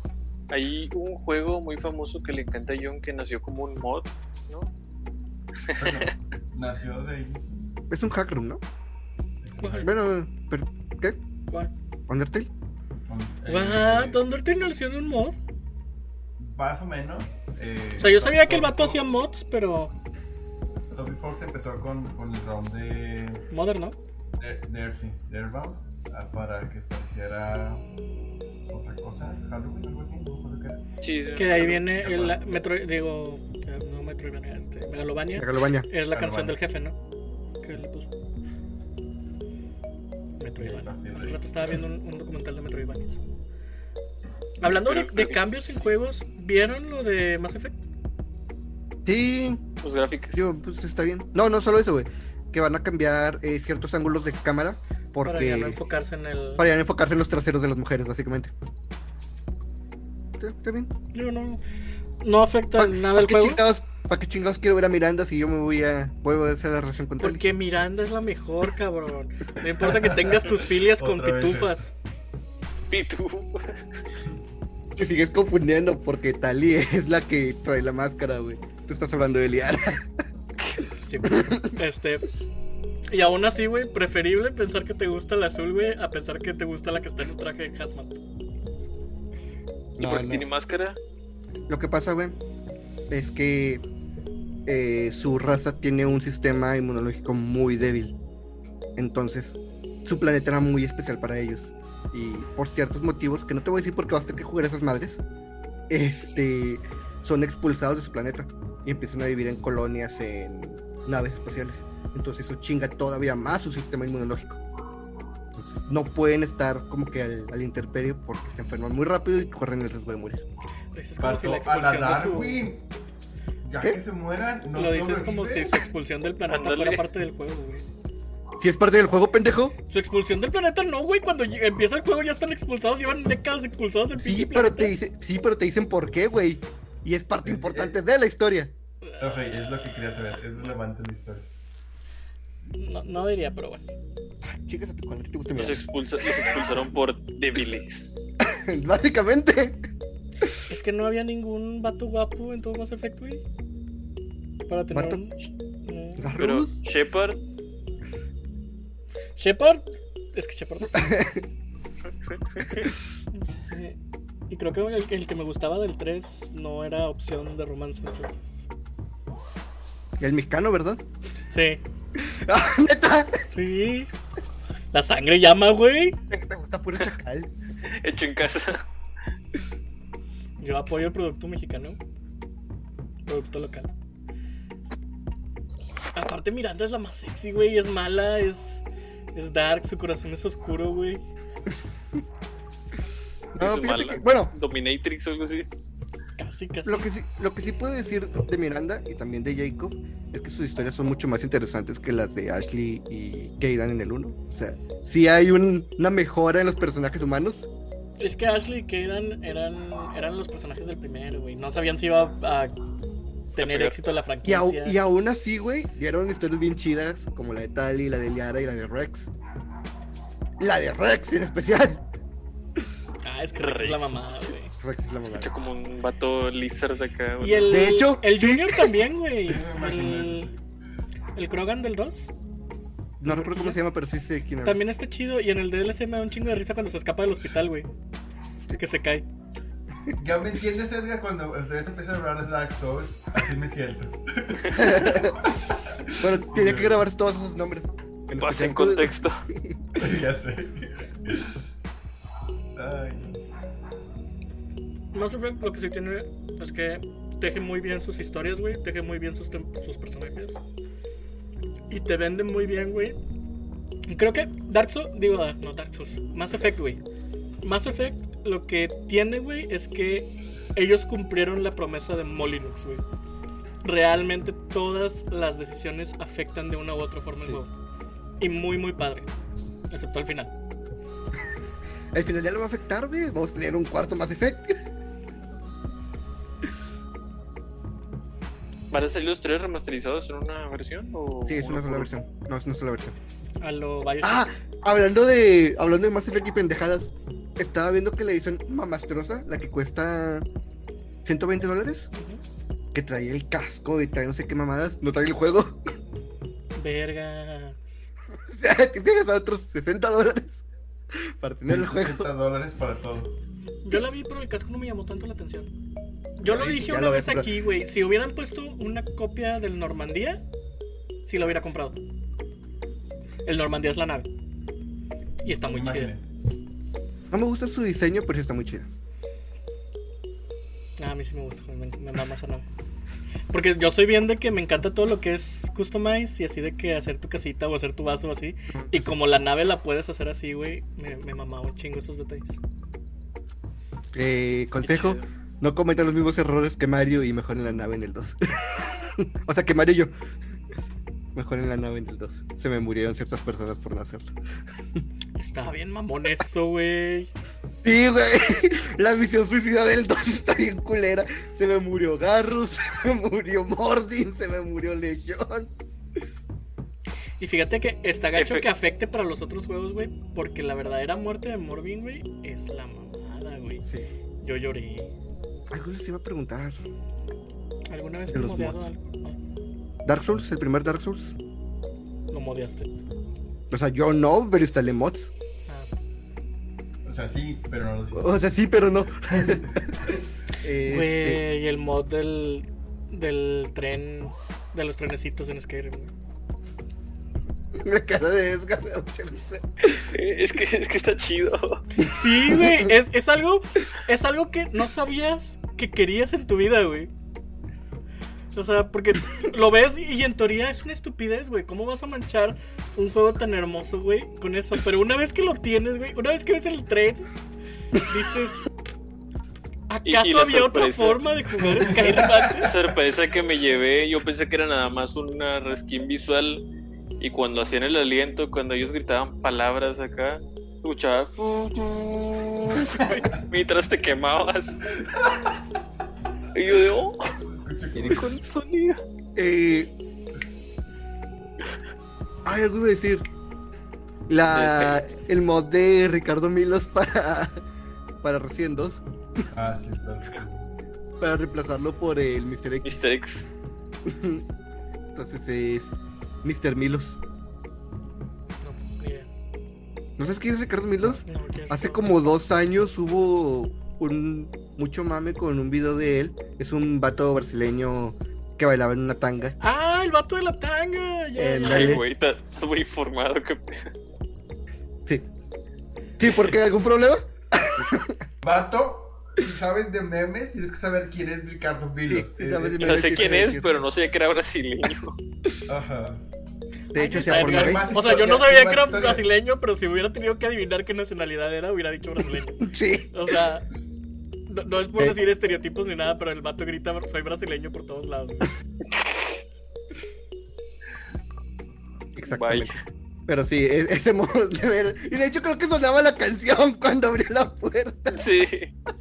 Speaker 1: Hay un juego muy famoso que le encanta a John que nació como un mod, ¿no?
Speaker 4: Bueno, [laughs] nació de ahí.
Speaker 2: Es un hack room, ¿no?
Speaker 3: Bueno.
Speaker 2: pero, ¿qué?
Speaker 3: ¿Cuál?
Speaker 2: ¿Undertale?
Speaker 4: Con- eh,
Speaker 3: What? ¿Undertale no le hicieron un mod?
Speaker 4: Más o menos. eh,
Speaker 3: O sea, yo sabía que el vato hacía mods, pero.
Speaker 4: Toby Fox empezó con, con el round de.
Speaker 3: Modern, ¿no?
Speaker 4: de, de, sí, de Airbound, ah, para que pareciera otra cosa, Halloween, algo así, no qué era.
Speaker 1: Sí,
Speaker 3: Que de ahí viene el
Speaker 4: acuerdo.
Speaker 3: Metro. Digo. No Metroidvania, este. Megalovania.
Speaker 2: Megalovania.
Speaker 3: Es la
Speaker 4: Megalovania.
Speaker 3: canción del jefe, ¿no? Que le puso. Metroidvania. Hace rato estaba viendo un, un documental de Metroidvania. [laughs] Hablando de,
Speaker 1: Pero-
Speaker 3: de cambios en juegos, ¿vieron lo de Mass Effect?
Speaker 2: Sí,
Speaker 1: Los gráficos.
Speaker 2: yo, pues está bien. No, no solo eso, güey. Que van a cambiar eh, ciertos ángulos de cámara
Speaker 3: Para
Speaker 2: porque...
Speaker 3: ya no enfocarse en el.
Speaker 2: Para ya enfocarse en los traseros de las mujeres, básicamente. Está, está bien.
Speaker 3: Digo, no, no afecta
Speaker 2: ¿Para
Speaker 3: nada el
Speaker 2: qué
Speaker 3: juego.
Speaker 2: chingados, pa' qué chingados quiero ver a Miranda si yo me voy a... Voy a hacer la relación con Tali?
Speaker 3: Porque Miranda es la mejor, cabrón. No importa que tengas tus filias con
Speaker 4: Otra eh.
Speaker 3: pitufas.
Speaker 2: Te sigues confundiendo porque Tali es la que trae la máscara, güey. Tú estás hablando de Liara.
Speaker 3: Sí. Este. Y aún así, güey, preferible pensar que te gusta la azul, güey, a pensar que te gusta la que está en un traje de hazmat.
Speaker 1: ¿Y
Speaker 2: No,
Speaker 1: por qué
Speaker 2: no.
Speaker 1: tiene máscara?
Speaker 2: Lo que pasa, güey, es que eh, su raza tiene un sistema inmunológico muy débil. Entonces, su planeta era muy especial para ellos. Y por ciertos motivos, que no te voy a decir porque basta que jugar esas madres, este, son expulsados de su planeta y empiezan a vivir en colonias, en naves espaciales. Entonces eso chinga todavía más su sistema inmunológico. Entonces, no pueden estar como que al, al interperio porque se enferman muy rápido y corren el riesgo de morir.
Speaker 3: Lo dices como si la
Speaker 4: a la
Speaker 3: expulsión de
Speaker 4: Darwin. Ya
Speaker 2: ¿Qué?
Speaker 4: que se mueran, no
Speaker 3: su... Lo dices como si su expulsión del planeta fuera parte del juego, güey.
Speaker 2: Si es parte del juego, pendejo.
Speaker 3: Su expulsión del planeta no, güey. Cuando empieza el juego ya están expulsados, llevan décadas expulsados del
Speaker 2: Sí,
Speaker 3: pinche
Speaker 2: pero
Speaker 3: planeta.
Speaker 2: te dice, sí, pero te dicen por qué, güey. Y es parte importante de la historia.
Speaker 4: Ok, es lo que quería saber, es relevante en la historia.
Speaker 3: No, no diría, pero bueno.
Speaker 2: Chicas a tu cual, ¿qué te gusta
Speaker 1: Los, expulsa- los expulsaron por débiles. [laughs]
Speaker 2: Básicamente.
Speaker 3: Es que no había ningún vato guapo en todo Mass Effect, güey. Para tener
Speaker 2: ¿Vato?
Speaker 3: un... no.
Speaker 1: Pero. Shepard,
Speaker 3: Shepard. Es que Shepard. [laughs] Eh, y creo que el, el que me gustaba del 3 no era opción de romance, entonces.
Speaker 2: El mexicano, ¿verdad?
Speaker 3: Sí, [laughs]
Speaker 2: Ah, neta.
Speaker 3: sí. La sangre llama, güey.
Speaker 2: Te gusta puro chacal. [laughs]
Speaker 1: hecho en casa.
Speaker 3: Yo apoyo el producto mexicano. Producto local. Aparte, Miranda es la más sexy, güey. Es mala, es. Es dark, su corazón es oscuro, güey. [laughs]
Speaker 2: No, fíjate
Speaker 1: mala.
Speaker 2: que, bueno,
Speaker 1: Dominatrix o algo así.
Speaker 3: Casi, casi.
Speaker 2: lo que sí, lo que sí puedo decir de Miranda y también de Jacob es que sus historias son mucho más interesantes que las de Ashley y Kaidan en el 1. O sea, sí hay un- una mejora en los personajes humanos.
Speaker 3: Es que Ashley y Kaidan eran, eran los personajes del primero, güey. No sabían si iba a tener éxito la
Speaker 2: Y,
Speaker 3: franquicia.
Speaker 2: y aún así, güey, dieron historias bien chidas, como la de Tali, la de Liara y la de Rex. La de Rex en especial.
Speaker 3: Ah, es que Rex es la mamá, güey.
Speaker 2: Rex es la mamá.
Speaker 1: Escucha como un vato lizard acá.
Speaker 3: Y el,
Speaker 2: De hecho,
Speaker 3: el
Speaker 2: sí.
Speaker 3: Junior también, güey. [laughs] El, El Krogan del 2.
Speaker 2: No recuerdo cómo se llama, pero sí sé quién hablas.
Speaker 3: También está chido. Y en el DLC me da un chingo de risa cuando se escapa del hospital, güey. Que se cae.
Speaker 4: Ya me entiendes, Edgar, cuando ustedes empiezan a hablar de Dark Souls, así me siento. [laughs]
Speaker 2: Bueno, tenía que grabar todos esos nombres. En
Speaker 1: Pasa en contexto.
Speaker 4: ya sé. Ay,
Speaker 3: Mass Effect lo que sí tiene es que teje muy bien sus historias, güey. Teje muy bien sus, personajes. Y te vende muy bien, güey. Creo que Dark Souls, digo, ah, no Dark Souls, Mass Effect, güey. Mass Effect lo que tiene, güey, es que ellos cumplieron la promesa de Molinux, güey. Realmente todas las decisiones afectan de una u otra forma el
Speaker 2: Sí.
Speaker 3: juego. Y muy, muy padre. Excepto al final.
Speaker 2: Al final ya lo va a afectar, güey. Vamos a tener un cuarto más efecto.
Speaker 1: ¿Van a salir los tres remasterizados en una versión? O
Speaker 2: Sí, es una sola
Speaker 1: por-
Speaker 2: versión. No, es una sola versión.
Speaker 3: A lo.
Speaker 2: Ah, hablando de hablando de Mass Effect y pendejadas, estaba viendo que la edición mamastrosa, la que cuesta 120 dólares, que trae el casco y trae no sé qué mamadas, no trae el [laughs] juego.
Speaker 3: Verga. [laughs]
Speaker 2: O sea, que tienes a otros 60 dólares para tener el juego.
Speaker 4: 80 dólares para todo.
Speaker 3: Yo la vi, pero el casco no me llamó tanto la atención. Yo lo dije una
Speaker 2: lo
Speaker 3: vez aquí, güey. Si hubieran puesto una copia del Normandía, sí lo hubiera comprado. El Normandía es la nave. Y está muy chida.
Speaker 2: No me gusta su diseño, pero sí está muy chida.
Speaker 3: Ah, a mí sí me gusta, me, me mama esa nave. Porque yo soy bien de que me encanta todo lo que es customize y así de que hacer tu casita o hacer tu vaso o así. Y como la nave la puedes hacer así, güey, me, me mamaba un chingo esos detalles.
Speaker 2: Eh, consejo. No cometan los mismos errores que Mario y mejoren la nave en el 2. [laughs] o sea, que Mario y yo. Mejoren la nave en el 2. Se me murieron ciertas personas por no hacerlo. [laughs]
Speaker 3: Estaba bien mamón eso, güey.
Speaker 2: Sí, güey. [laughs] La misión suicida del 2 está bien culera. Se me murió Garrus, se me murió Mordin, se me murió Legion.
Speaker 3: Y fíjate que está gacho
Speaker 1: Efe-
Speaker 3: que afecte para los otros juegos, güey. Porque la verdadera muerte de Morbin, güey, es la mamada, güey.
Speaker 2: Sí.
Speaker 3: Yo lloré.
Speaker 2: Algo les iba a preguntar.
Speaker 3: ¿Alguna vez
Speaker 2: De
Speaker 3: has
Speaker 2: los
Speaker 3: modeado
Speaker 2: mods.
Speaker 3: algo?
Speaker 2: Dark Souls, el primer Dark Souls.
Speaker 3: Lo modeaste.
Speaker 2: O sea, yo no, pero instalé mods.
Speaker 3: Ah,
Speaker 4: O sea, sí, pero no los
Speaker 2: O sea, sí, pero no. [laughs] Este,
Speaker 3: Güey, el mod del, del tren, de los trenecitos en Skyrim, güey. [laughs]
Speaker 2: La cara de Edgar. [laughs]
Speaker 1: Eh, Es que, es que está chido.
Speaker 3: Sí, güey, es, es algo, es algo que no sabías que querías en tu vida, güey. O sea, porque lo ves y en teoría es una estupidez, güey. ¿Cómo vas a manchar un juego tan hermoso, güey, con eso? Pero una vez que lo tienes, güey, una vez que ves el tren, dices,
Speaker 1: Y- y
Speaker 3: ¿acaso había otra forma de jugar Skyrim antes? [laughs]
Speaker 1: sorpresa que me llevé, yo pensé que era nada más una reskin visual y cuando hacían el aliento, cuando ellos gritaban palabras acá, escuchabas [laughs] mientras te quemabas. Y yo de, oh, con sonido.
Speaker 2: Eh... Ay, algo iba a decir. La... El mod de Ricardo Milos para... Para Resident 2.
Speaker 4: Ah, sí, está. sí.
Speaker 2: Para reemplazarlo por el Mr. X.
Speaker 1: Mr. X. [laughs]
Speaker 2: Entonces es Mr. Milos.
Speaker 3: No, ni idea.
Speaker 2: ¿No sabes quién es Ricardo Milos?
Speaker 3: No.
Speaker 2: Hace como dos años hubo un mucho mame con un video de él. Es un vato brasileño que bailaba en una tanga.
Speaker 3: ¡Ah, el vato de la tanga!
Speaker 2: Dale.
Speaker 1: Ay, güey, muy informado. Que...
Speaker 2: Sí. Sí, ¿por qué? ¿Algún problema? [laughs]
Speaker 4: Vato, si sabes de memes, tienes que saber quién es Ricardo Vilos.
Speaker 2: Sí, sí sabes de
Speaker 1: No sé quién es, pero no sabía que era brasileño.
Speaker 4: Ajá.
Speaker 2: De hecho,
Speaker 3: Ay,
Speaker 2: sea por
Speaker 3: verga.
Speaker 2: gay.
Speaker 4: Más
Speaker 3: O sea, yo no sabía que era
Speaker 4: historia.
Speaker 3: brasileño, pero si hubiera tenido que adivinar qué nacionalidad era, hubiera dicho brasileño. [laughs]
Speaker 2: Sí.
Speaker 3: O sea, no, no es por
Speaker 2: Eh.
Speaker 3: decir estereotipos ni nada, pero el vato grita soy brasileño por todos lados. [laughs]
Speaker 2: Exactamente. Pero sí, e- ese modo de ver. Y de hecho creo que sonaba la canción [laughs] cuando abrió la puerta.
Speaker 1: Sí.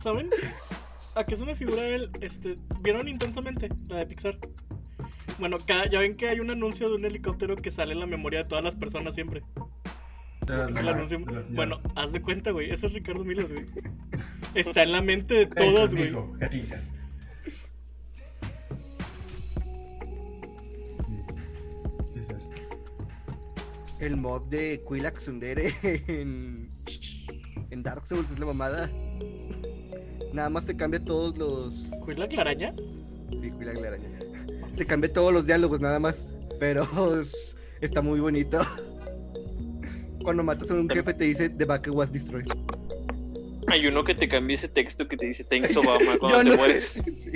Speaker 3: ¿Saben? ¿A qué es una figura de él? Este, ¿Vieron intensamente la de Pixar? Bueno, cada- ya ven que hay un anuncio de un helicóptero que sale en la memoria de todas las personas siempre. Anuncio- Bueno, haz de cuenta, güey. Eso es Ricardo Milos, güey. Está en la mente de todos, güey.
Speaker 4: Sí. Sí, sí.
Speaker 2: El mod de Quilax Sundere en, en Dark Souls es la mamada. Nada más te cambia todos los.
Speaker 3: ¿Cuida la araña?
Speaker 2: Sí, Quilax la araña. Te cambia todos los diálogos nada más. Pero es- [laughs] está muy bonito. Cuando matas a un jefe te dice The back was destroyed.
Speaker 1: Hay uno que te cambia ese texto que te dice Thanks [laughs] Obama cuando te mueres.
Speaker 2: Sí.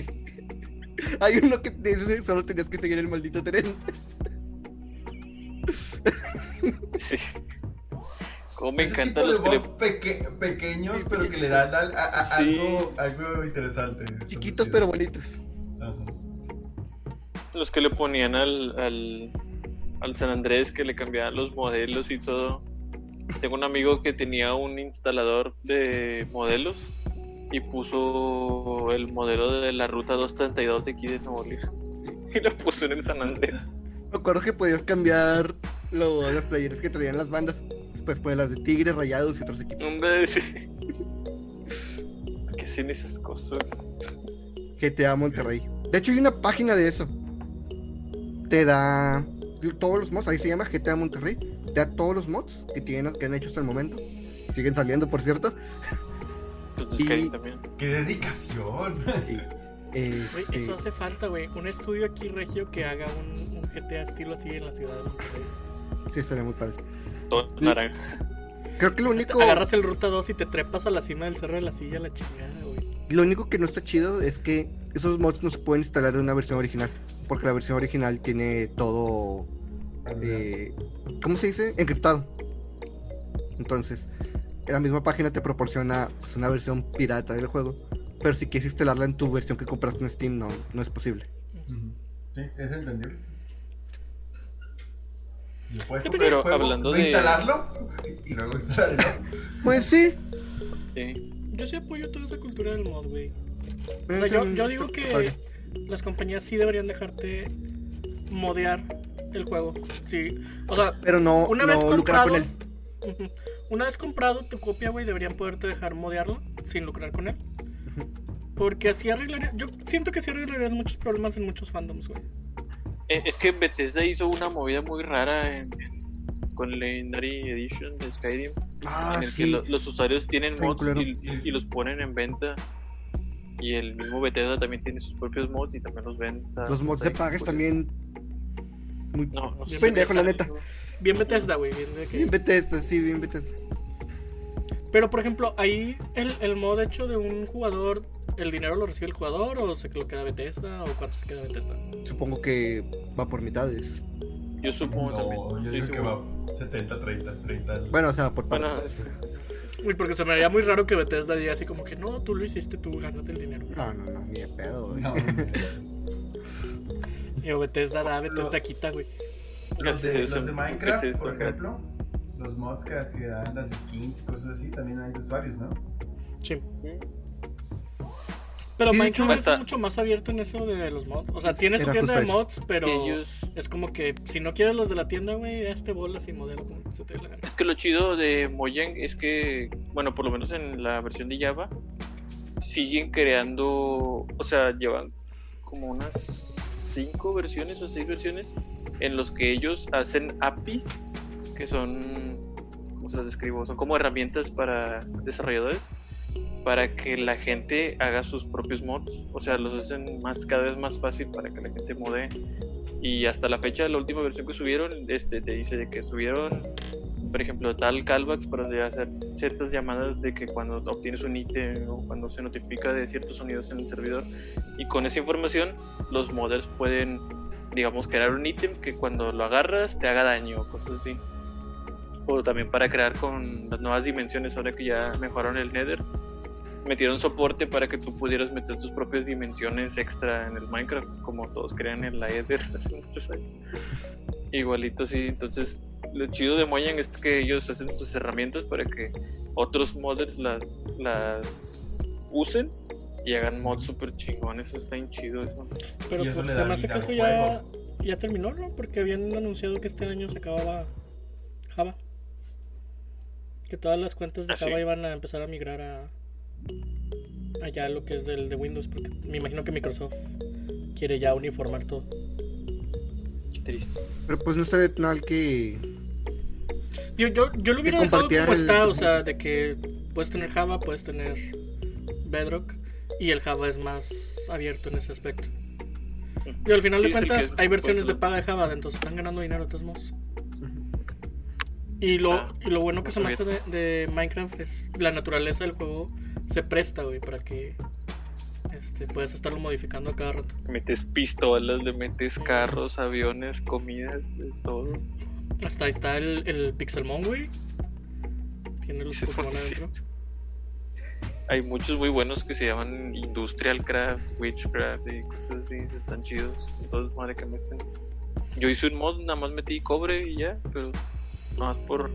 Speaker 2: Hay uno que te dice solo tenías que seguir el maldito tren. [laughs]
Speaker 1: Sí. Como me encantan los que le,
Speaker 4: peque- pequeños, pero que le dan al- a- a-
Speaker 1: Sí.
Speaker 4: algo, algo interesante.
Speaker 2: Chiquitos pero bonitos.
Speaker 4: Ajá.
Speaker 1: Los que le ponían al, al, al San Andrés, que le cambiaban los modelos y todo. Tengo un amigo que tenía un instalador de modelos y puso el modelo de la ruta 232 de aquí de Nuevo. [laughs] Y lo puso en el San Andrés.
Speaker 2: Me acuerdo que podías cambiar lo- las playeras que traían las bandas. Después poner las de Tigres, Rayados y otros equipos.
Speaker 1: Hombre, [laughs] sí. ¿Qué hacen esas cosas?
Speaker 2: GTA Monterrey. De hecho, hay una página de eso. Te da todos los mods, ahí se llama GTA Monterrey. Te da todos los mods que, tienen, que han hecho hasta el momento. Siguen saliendo, por cierto.
Speaker 1: Pues
Speaker 2: Y-
Speaker 1: también.
Speaker 4: ¡Qué dedicación!
Speaker 2: Sí.
Speaker 3: Güey,
Speaker 2: Este,
Speaker 3: eso hace falta, güey. Un estudio aquí regio que haga un, un GTA estilo así en la ciudad de Monterrey.
Speaker 2: Sí, estaría muy padre.
Speaker 1: Todo naranja.
Speaker 2: Creo que lo único,
Speaker 3: Agarras el Ruta 2 y te trepas a la cima del cerro de la silla, la chingada, güey.
Speaker 2: Lo único que no está chido es que esos mods no se pueden instalar en una versión original. Porque la versión original tiene todo eh, ¿cómo se dice? Encriptado. Entonces, la misma página te proporciona pues, una versión pirata del juego. Pero si quieres instalarla en tu versión que compraste en Steam, no, no es posible.
Speaker 4: Sí, es entendible. puedes
Speaker 1: Pero
Speaker 4: juego,
Speaker 1: hablando
Speaker 4: no
Speaker 1: de-
Speaker 4: instalarlo [laughs] y luego instalarlo.
Speaker 2: Pues sí.
Speaker 1: Sí.
Speaker 3: Yo sí apoyo toda esa cultura del mod, güey. O sea, yo, digo que las compañías sí deberían dejarte modear el juego. Sí. O sea,
Speaker 2: Pero no,
Speaker 3: una vez
Speaker 2: lucrar
Speaker 3: comprado,
Speaker 2: con él.
Speaker 3: Ujú. Una vez comprado tu copia, güey, deberían poderte dejar modearlo sin lucrar con él. Porque así arreglaría. Yo siento que así arreglarías muchos problemas en muchos fandoms, güey.
Speaker 1: Eh, Es que Bethesda hizo una movida muy rara en, en- con Legendary Edition de Skyrim,
Speaker 2: Ah,
Speaker 1: en el que lo- los usuarios tienen
Speaker 2: bien
Speaker 1: mods y, y los ponen en venta. Y el mismo Bethesda también tiene sus propios mods y también los venta.
Speaker 2: Los mods de pagas también. Muy
Speaker 1: No, no sé.
Speaker 2: pendejo, la neta.
Speaker 3: Bien Bethesda, güey. Bien
Speaker 2: Bien Bethesda, sí, bien Bethesda.
Speaker 3: Pero por ejemplo, ahí el, el mod hecho de un jugador, ¿el dinero lo recibe el jugador o se lo queda Bethesda o cuánto se queda Bethesda?
Speaker 2: Supongo que va por mitades.
Speaker 1: Yo supongo
Speaker 4: No,
Speaker 1: también.
Speaker 4: yo
Speaker 1: Sí,
Speaker 4: digo que va 70, 30, 30.
Speaker 2: Bueno, o sea, por
Speaker 1: Bueno,
Speaker 2: partes.
Speaker 3: Uy, porque se me haría muy raro que Bethesda diga así como que no, tú lo hiciste, tú ganas el dinero.
Speaker 2: No, no, no, ni de pedo, güey.
Speaker 4: No, no, no.
Speaker 3: Y o Bethesda da,
Speaker 4: Lo-
Speaker 3: Bethesda quita, güey.
Speaker 4: Los de, los de Minecraft,
Speaker 1: eso,
Speaker 4: por ejemplo, los mods que, que dan las skins y cosas así, también hay de usuarios, ¿no?
Speaker 3: Sí.
Speaker 1: Sí.
Speaker 3: Pero
Speaker 2: Sí,
Speaker 3: Minecraft
Speaker 1: hecho,
Speaker 3: es
Speaker 1: hasta-
Speaker 3: mucho más abierto en eso de los mods. O sea, tiene su tienda de mods, pero
Speaker 1: Ellos,
Speaker 3: es como que si no quieres los de la tienda, güey, este bolas y modelo como se te dé la gana.
Speaker 1: Es que lo chido de Mojang es que, bueno, por lo menos en la versión de Java, siguen creando, o sea, llevan como unas cinco versiones o seis versiones en los que ellos hacen API, que son, ¿cómo se las describo? Son como herramientas para desarrolladores, para que la gente haga sus propios mods, o sea, los hacen más cada vez más fácil para que la gente modee. Y hasta la fecha, la última versión que subieron, este te dice de que subieron por ejemplo, tal callbacks para hacer ciertas llamadas de que cuando obtienes un ítem o cuando se notifica de ciertos sonidos en el servidor. Y con esa información, los modders pueden, digamos, crear un ítem que cuando lo agarras te haga daño cosas así. O también para crear con las nuevas dimensiones, ahora que ya mejoraron el Nether, metieron soporte para que tú pudieras meter tus propias dimensiones extra en el Minecraft, como todos crean en la Ether hace muchos años. Igualito, sí. Entonces, lo chido de Mojang es que ellos hacen sus herramientas para que otros modders las, las usen y hagan mods super chingones. Eso está bien chido eso.
Speaker 3: Pero
Speaker 4: eso
Speaker 3: pues, además que eso ya, ya terminó, ¿no? Porque habían anunciado que este año se acababa Java. Que todas las cuentas de
Speaker 1: ¿Ah, sí?
Speaker 3: Java iban a empezar a migrar a allá lo que es del de Windows, porque me imagino que Microsoft quiere ya uniformar todo.
Speaker 1: Qué triste.
Speaker 2: Pero pues no estaría mal que
Speaker 3: Yo, yo, yo lo hubiera
Speaker 2: Que
Speaker 3: dejado como
Speaker 2: el-
Speaker 3: está, o sea, de que puedes tener Java, puedes tener Bedrock, y el Java es más abierto en ese aspecto. Y al final
Speaker 1: Sí,
Speaker 3: de cuentas, hay versiones de paga de Java, entonces están ganando dinero de todos modos. Y lo, y lo bueno que se me hace de, de Minecraft es la naturaleza del juego se presta, güey, para que este, puedas estarlo modificando a cada rato.
Speaker 1: Metes pistolas, le metes carros, aviones, comidas, de todo.
Speaker 3: Hasta ahí está el, el Pixelmon, güey. Tiene los Pokémon adentro.
Speaker 1: Hay muchos muy buenos que se llaman Industrial Craft, Witchcraft y cosas así, están chidos. Entonces, madre que meten. Yo hice un mod, nada más metí cobre y ya, pero nada más por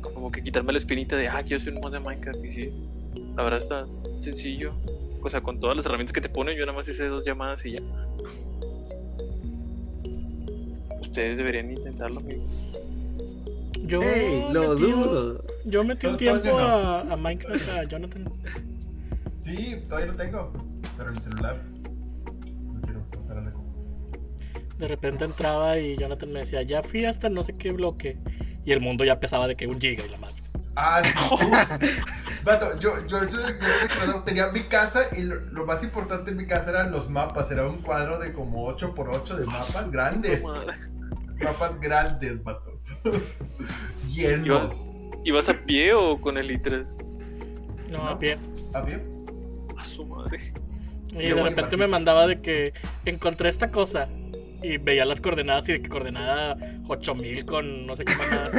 Speaker 1: como que quitarme la espinita de, ah, quiero hacer un mod de Minecraft. Y sí, la verdad está sencillo. O sea, con todas las herramientas que te ponen, yo nada más hice dos llamadas y ya. Ustedes deberían intentarlo, amigos.
Speaker 3: Yo
Speaker 2: ¡Ey! Lo
Speaker 3: metí
Speaker 2: dudo.
Speaker 3: Yo metí un
Speaker 4: Yo
Speaker 3: tiempo a, a Minecraft a Jonathan.
Speaker 4: Sí, todavía lo tengo. Pero en el celular. No quiero pasar a la.
Speaker 3: De repente entraba y Jonathan me decía, ya fui hasta no sé qué bloque. Y el mundo ya pesaba de que un giga y la madre.
Speaker 4: Ah, sí. [laughs] Vato, yo, yo, yo, yo recuerdo, tenía mi casa y lo, lo más importante en mi casa eran los mapas. Era un cuadro de como 8x8 de mapas grandes. Mapas grandes, vato. [laughs] Llenos.
Speaker 1: ¿Ibas a pie o con el i3?
Speaker 3: No,
Speaker 4: No.
Speaker 3: a pie.
Speaker 4: ¿Ah, bien?
Speaker 1: A su madre.
Speaker 3: Y
Speaker 4: Qué
Speaker 3: de repente me mandaba de que encontré esta cosa. Y veía las coordenadas y de que coordenada 8000 con no sé qué nada.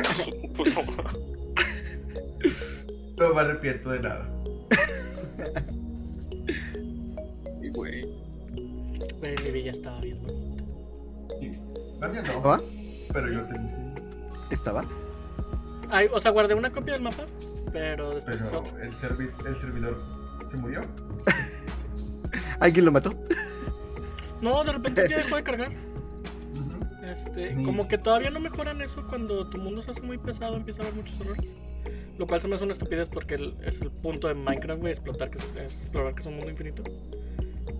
Speaker 1: Pues [laughs] no.
Speaker 4: No me arrepiento de nada.
Speaker 1: Y güey.
Speaker 3: Güey, mi villa estaba bien bonita.
Speaker 4: Mía no,
Speaker 2: ¿Estaba?
Speaker 4: pero yo tenía.
Speaker 2: ¿Estaba?
Speaker 3: Ay, o sea, guardé una copia del mapa, pero después
Speaker 4: Pero el, servi el servidor se murió.
Speaker 2: ¿Alguien lo mató?
Speaker 3: No, de repente ya dejó de cargar. Este, como que todavía no mejoran eso cuando tu mundo se hace muy pesado, empieza a haber muchos errores. Lo cual se me hace una estupidez porque el- es el punto de Minecraft, güey, explotar que es explorar que es un mundo infinito.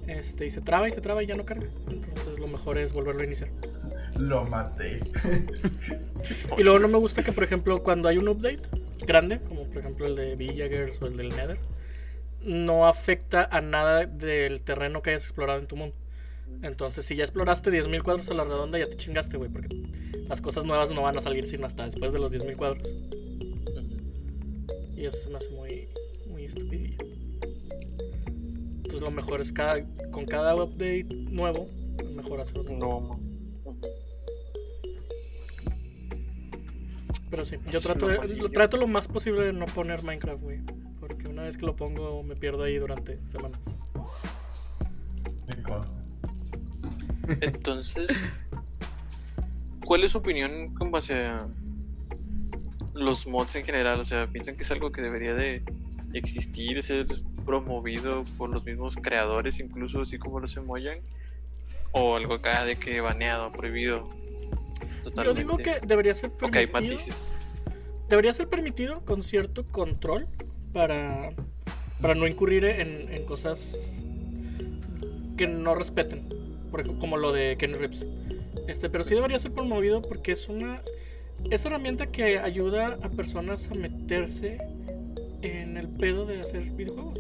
Speaker 3: Este, y se traba y se traba y ya no carga. Entonces lo mejor es volverlo a iniciar.
Speaker 4: Lo maté. [laughs]
Speaker 3: Y luego no me gusta que, por ejemplo, cuando hay un update grande, como por ejemplo el de Villagers o el del Nether, no afecta a nada del terreno que hayas explorado en tu mundo. Entonces, si ya exploraste 10.000 cuadros a la redonda, ya te chingaste, güey, porque las cosas nuevas no van a salir sino hasta después de los 10.000 cuadros. Y eso se me hace muy, muy estupidillo. Entonces, lo mejor es cada, con cada update nuevo, mejor hacerlo.
Speaker 1: No, ma.
Speaker 3: Pero sí, yo trato, de- lo trato lo más posible de no poner Minecraft, güey. Porque una vez que lo pongo, me pierdo ahí durante semanas.
Speaker 1: Entonces, ¿cuál es su opinión con base a los mods en general? O sea, ¿piensan que es algo que debería de existir, ser promovido por los mismos creadores, incluso así como los emoyan? ¿O algo acá de que baneado, prohibido?
Speaker 3: Yo
Speaker 1: Totalmente.
Speaker 3: digo que debería ser permitido.
Speaker 1: matices.
Speaker 3: debería ser permitido con cierto control para, para no incurrir en, en cosas que no respeten. Por ejemplo, como lo de Kenny Reeves. Este, pero sí debería ser promovido porque es una es herramienta que ayuda a personas a meterse en el pedo de hacer videojuegos.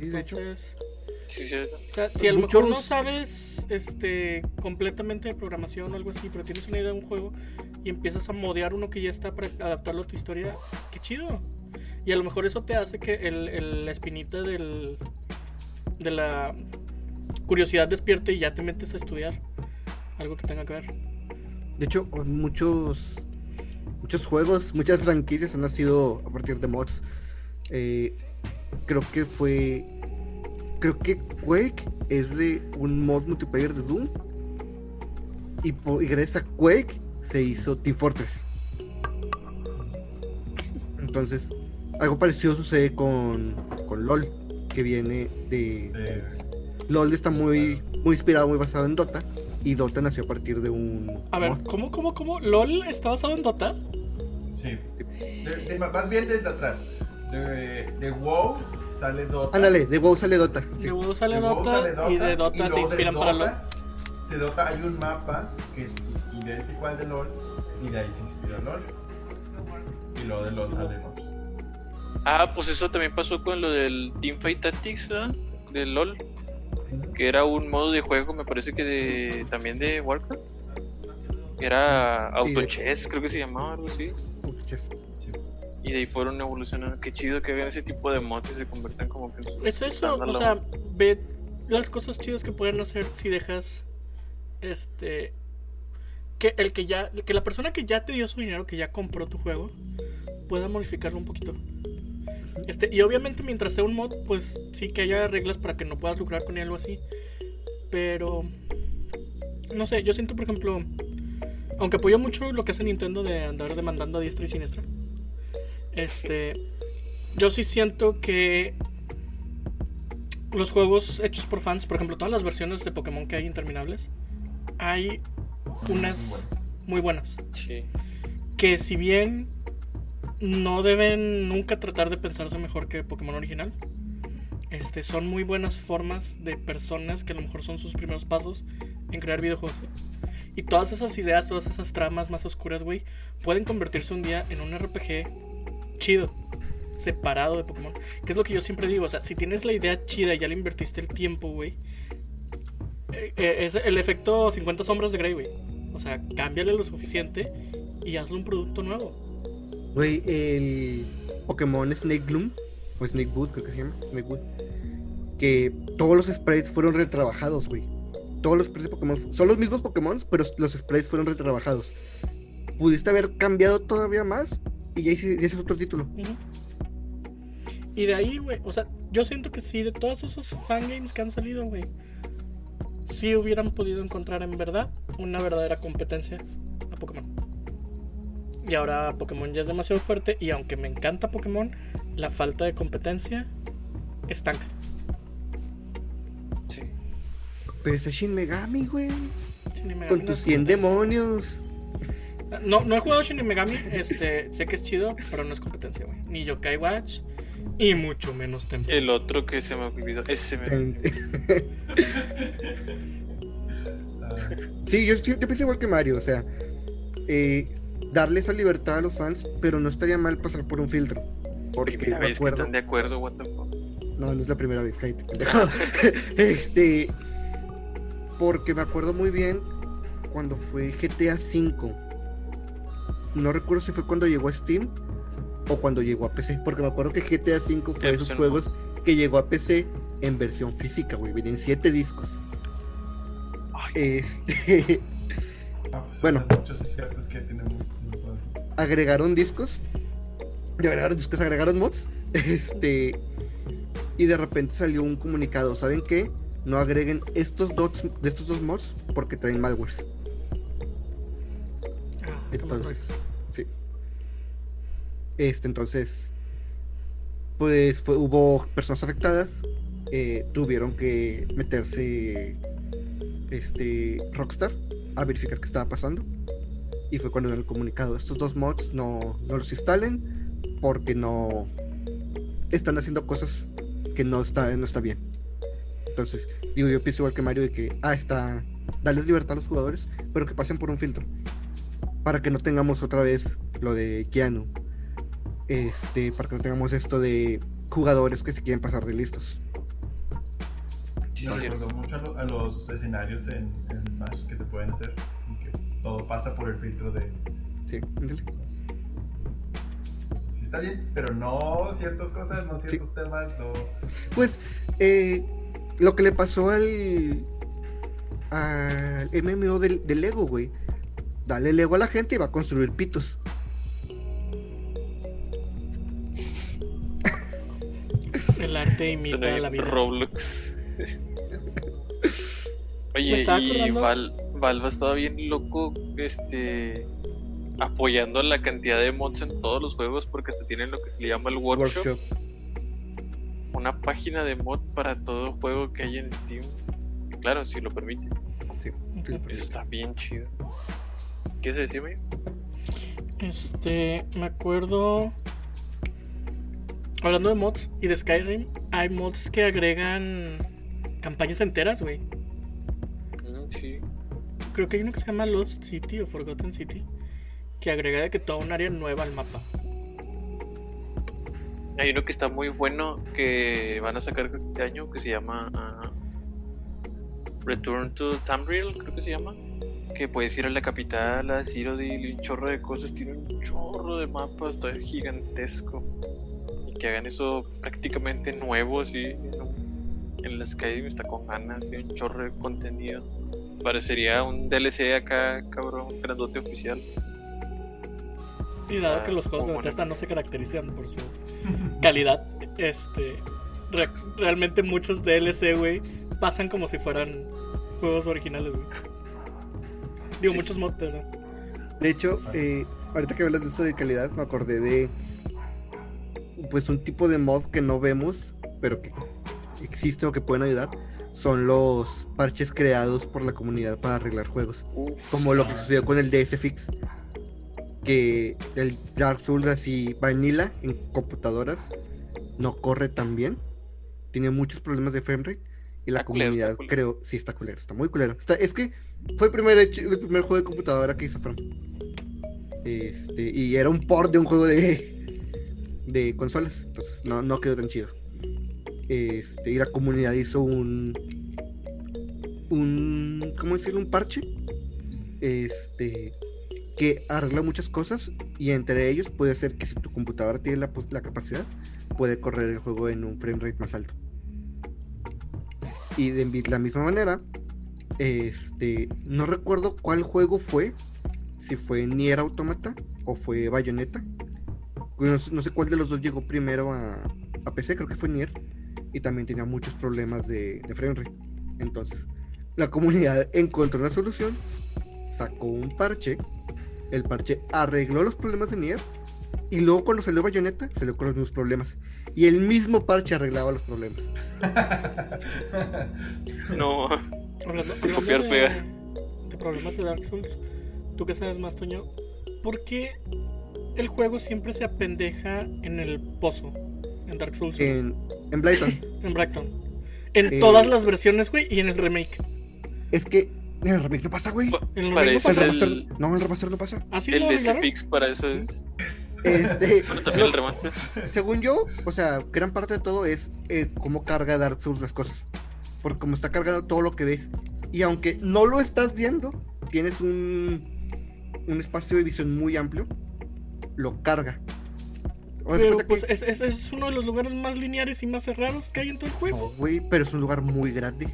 Speaker 2: Y de hecho,
Speaker 3: o sea, si a lo mejor no sabes este completamente de programación o algo así, pero tienes una idea de un juego y empiezas a modear uno que ya está para adaptarlo a tu historia, qué chido. Y a lo mejor eso te hace que el, el- la espinita del, de la curiosidad despierte y ya te metes a estudiar algo que tenga que ver.
Speaker 2: de hecho, muchos muchos juegos, muchas franquicias han nacido a partir de mods. Eh, creo que fue. Creo que Quake es de un mod multiplayer de Doom. Y, y gracias a Quake se hizo Team Fortress. Entonces, algo parecido sucede con, con LOL, que viene de.
Speaker 4: Eh,
Speaker 2: LOL está muy, muy inspirado, muy basado en Dota. Y Dota nació a partir de un.
Speaker 3: A ver. ¿cómo, cómo, cómo? ¿LOL está basado en Dota?
Speaker 4: sí. De- de- más bien desde atrás. De, de WoW sale Dota.
Speaker 2: Ándale, de WoW sale Dota. sí.
Speaker 3: De WoW sale
Speaker 4: De WoW
Speaker 3: Dota,
Speaker 4: sale
Speaker 3: y de Dota
Speaker 4: y
Speaker 3: se
Speaker 4: de
Speaker 3: inspiran para LOL.
Speaker 4: Dota- De Dota hay un mapa que es idéntico al de LOL y de ahí se inspiró LOL. Y luego de LOL salen otros.
Speaker 1: Ah, pues eso también pasó con lo del Teamfight Tactics, ¿verdad? Del LOL. Que era un modo de juego, me parece que de, también de Warcraft. Era
Speaker 2: Sí, de-
Speaker 1: Auto Chess, creo que se llamaba algo así.
Speaker 4: Sí.
Speaker 1: Y de ahí fueron evolucionando. Qué chido que hagan ese tipo de mods y se conviertan como que en su-
Speaker 3: Es eso, o sea, ve las cosas chidas que pueden hacer si dejas este que el que ya que la persona que ya te dio su dinero, que ya compró tu juego, pueda modificarlo un poquito. Este, y obviamente mientras sea un mod, pues sí que haya reglas para que no puedas lucrar con él o así. Pero no sé, yo siento por ejemplo, aunque apoyo mucho lo que hace Nintendo de andar demandando a diestra y siniestra. Este, yo sí siento que los juegos hechos por fans, por ejemplo, todas las versiones de Pokémon que hay interminables, hay unas
Speaker 4: Muy
Speaker 3: buenas.
Speaker 1: Sí.
Speaker 3: Que si bien no deben nunca tratar de pensarse mejor que Pokémon original, este, son muy buenas formas de personas que a lo mejor son sus primeros pasos en crear videojuegos. Y todas esas ideas, todas esas tramas más oscuras, güey, pueden convertirse un día en un RPG chido, separado de Pokémon. Que es lo que yo siempre digo, o sea, si tienes la idea chida y ya le invertiste el tiempo, güey, eh, eh, es el efecto 50 sombras de Grey, güey. O sea, cámbiale lo suficiente y hazle un producto nuevo.
Speaker 2: Güey, el Pokémon Snake Bloom, o Snake Wood, creo que se llama, Snake Wood, que todos los sprites fueron retrabajados, güey. Todos los sprites de Pokémon son los mismos Pokémon, pero los sprites fueron retrabajados. Pudiste haber cambiado todavía más y ya hice otro título.
Speaker 3: Y de ahí, güey, o sea, yo siento que si de todos esos fangames que han salido, güey, sí hubieran podido encontrar en verdad una verdadera competencia a Pokémon. Y ahora Pokémon ya es demasiado fuerte y aunque me encanta Pokémon, la falta de competencia estanca.
Speaker 1: Sí.
Speaker 2: Pero ese Shin Megami, güey,
Speaker 3: Shin Megami
Speaker 2: con
Speaker 3: no
Speaker 2: tus
Speaker 3: es
Speaker 2: 100
Speaker 3: competencia.
Speaker 2: demonios.
Speaker 3: No, no he jugado Shin Megami, este, sé que es chido, pero no es competencia, güey. Ni Yokai Watch y mucho menos Temple.
Speaker 1: El otro que se me olvidó. Ese me [laughs]
Speaker 2: Sí, yo, yo pienso igual que Mario, o sea, eh, darle esa libertad a los fans, pero no estaría mal pasar por un filtro. Porque
Speaker 1: Primera que
Speaker 2: acuerdo.
Speaker 1: están de acuerdo, what the fuck.
Speaker 2: No, no es la primera vez, cállate, pendejo. [laughs] este. Porque me acuerdo muy bien cuando fue GTA V. No recuerdo si fue cuando llegó a Steam o cuando llegó a PC. Porque me acuerdo que GTA V fue de esos juegos que llegó a PC en versión física, güey. Vienen 7 discos.
Speaker 1: Ay,
Speaker 2: Este. [laughs]
Speaker 4: ah, pues,
Speaker 2: Bueno.
Speaker 4: Muchos es cierto, es que tiene muchos. tiempo.
Speaker 2: agregaron discos. Y agregaron discos, agregaron mods. Este. Y de repente salió un comunicado. ¿Saben qué? No agreguen estos dos de estos dos mods porque traen malwares.
Speaker 3: Ah.
Speaker 2: Entonces, sí. Este, entonces, pues fue- hubo personas afectadas. eh, tuvieron que meterse, este, Rockstar a verificar qué estaba pasando. Y fue cuando dieron el comunicado. Estos dos mods no, no los instalen porque no están haciendo cosas que no está, no está bien. Entonces, digo, yo pienso igual que Mario de que, ah, está, darles libertad a los jugadores, pero que pasen por un filtro para que no tengamos otra vez lo de Keanu. Este, para que no tengamos esto de jugadores que se quieren pasar de listos.
Speaker 1: Sí, cierto.
Speaker 4: recordó mucho a, lo- a los escenarios en, en Smash que se pueden hacer y que todo pasa por el filtro de
Speaker 2: Sí,
Speaker 4: sí está bien, pero no ciertas cosas, no ciertos temas, no.
Speaker 2: Pues, eh, lo que le pasó al, al MMO del, del Lego, güey. Dale Lego a la gente y va a construir pitos.
Speaker 3: El arte imita la vida.
Speaker 1: Roblox. [laughs] Oye,
Speaker 3: estaba
Speaker 1: y Val, Valve ha estado bien loco, este, apoyando la cantidad de mods en todos los juegos porque hasta tienen lo que se le llama el workshop,
Speaker 2: Workshop.
Speaker 1: una página de mod para todo juego que hay en Steam. Claro, si lo permite.
Speaker 2: Sí, sí,
Speaker 3: Ujú.
Speaker 1: Eso está bien chido. ¿Quieres decirme?
Speaker 3: Este, me acuerdo. Hablando de mods y de Skyrim, hay mods que agregan campañas enteras, güey.
Speaker 1: Mm, sí.
Speaker 3: Creo que hay uno que se llama Lost City o Forgotten City, que agrega de que toda un área nueva al mapa.
Speaker 1: Hay uno que está muy bueno que van a sacar este año que se llama ah, Return to Tamriel, creo que se llama. Que puedes ir a la capital, a Cyrodiil y un chorro de cosas. Tiene un chorro de mapas, está gigantesco. Y que hagan eso prácticamente nuevo, así. En, un- en la Skyrim está con ganas, tiene un chorro de contenido. Parecería un DLC acá, cabrón, grandote oficial.
Speaker 3: Y dado
Speaker 1: Ah,
Speaker 3: que los juegos de Bethesda no se caracterizan por su [laughs] calidad, este re- realmente muchos DLC, güey, pasan como si fueran juegos originales, güey. Digo,
Speaker 1: Sí.
Speaker 3: muchos mods, ¿verdad?
Speaker 2: De hecho, eh, ahorita que hablas de esto de calidad, me acordé de pues un tipo de mod que no vemos, pero que existen o que pueden ayudar. Son los parches creados por la comunidad para arreglar juegos.
Speaker 1: Uf,
Speaker 2: Como lo que sucedió con el DS Fix. Que el Dark Souls así vanilla en computadoras no corre tan bien. Tiene muchos problemas de framerate. Y la
Speaker 1: culero,
Speaker 2: comunidad creo, sí está culero, está muy culero. Está- es que fue el primer, hecho- el primer juego de computadora que hizo From. Este, y era un port de un juego de, de consolas. Entonces no, no quedó tan chido. Este, y la comunidad hizo un. un. ¿cómo decirlo? un parche. Este. que arregla muchas cosas. Y entre ellos puede ser que si tu computadora tiene la, la capacidad, puede correr el juego en un frame rate más alto. Y de la misma manera, este, no recuerdo cuál juego fue, si fue Nier Automata o fue Bayonetta. No, no sé cuál de los dos llegó primero a, a PC, creo que fue Nier, y también tenía muchos problemas de, de frame rate. Entonces, la comunidad [laughs] encontró una solución, sacó un parche, el parche arregló los problemas de Nier, y luego cuando salió Bayonetta, salió con los mismos problemas. Y el mismo parche arreglaba los problemas. [laughs]
Speaker 1: No,
Speaker 3: Hablando,
Speaker 1: De
Speaker 3: hablando
Speaker 1: copiar,
Speaker 3: de,
Speaker 1: pegar.
Speaker 3: de problemas de Dark Souls, tú que sabes más, Toño, ¿por qué el juego siempre se apendeja en el pozo? En Dark Souls,
Speaker 2: En, en Blyton. [laughs]
Speaker 3: en Brighton. En
Speaker 2: Eh.
Speaker 3: todas las versiones, güey, y en el remake.
Speaker 2: es que en el remake no pasa, güey.
Speaker 3: En el remake no
Speaker 2: El
Speaker 3: pasa.
Speaker 2: remaster,
Speaker 1: el,
Speaker 2: No, el remaster no pasa.
Speaker 3: ¿Así
Speaker 1: el
Speaker 3: lo
Speaker 1: DC? Fix, para eso es.
Speaker 2: Este, [laughs]
Speaker 1: también el remaster.
Speaker 2: según yo, o sea, gran parte de todo es eh, cómo carga Dark Souls las cosas. Porque como está cargando todo lo que ves. Y aunque no lo estás viendo, tienes un, un espacio de visión muy amplio. Lo carga. O sea,
Speaker 3: Pero pues
Speaker 2: que-
Speaker 3: es, es, es uno de los lugares más lineares y más cerrados que hay en todo el
Speaker 2: No,
Speaker 3: juego.
Speaker 2: güey, pero es un lugar muy grande.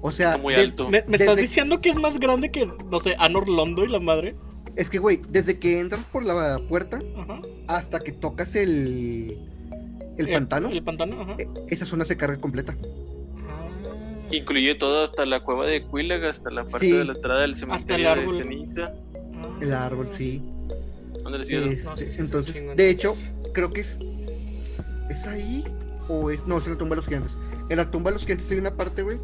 Speaker 2: O sea,
Speaker 1: Está muy
Speaker 2: des-
Speaker 1: alto.
Speaker 3: ¿Me, me estás diciendo que es más grande que, no sé, Anor Londo y la madre?
Speaker 2: es que, güey, desde que entras por la puerta
Speaker 3: Ajá.
Speaker 2: hasta que tocas el, el
Speaker 3: Eh,
Speaker 2: pantano,
Speaker 3: El pantano, ajá.
Speaker 2: eh, esa zona se carga completa.
Speaker 3: Ah.
Speaker 1: Incluye todo hasta la cueva de Quilag, hasta la parte
Speaker 2: Sí.
Speaker 1: de la entrada del cementerio
Speaker 3: árbol.
Speaker 1: de ceniza.
Speaker 3: Ah.
Speaker 2: El árbol, sí.
Speaker 1: ¿Dónde le sigue?
Speaker 2: Este,
Speaker 3: No, sí,
Speaker 2: entonces, de hecho,
Speaker 3: entonces.
Speaker 2: creo que es. ¿Es ahí? ¿O es.? No, es en la tumba de los gigantes. En la tumba de los gigantes hay una parte, güey,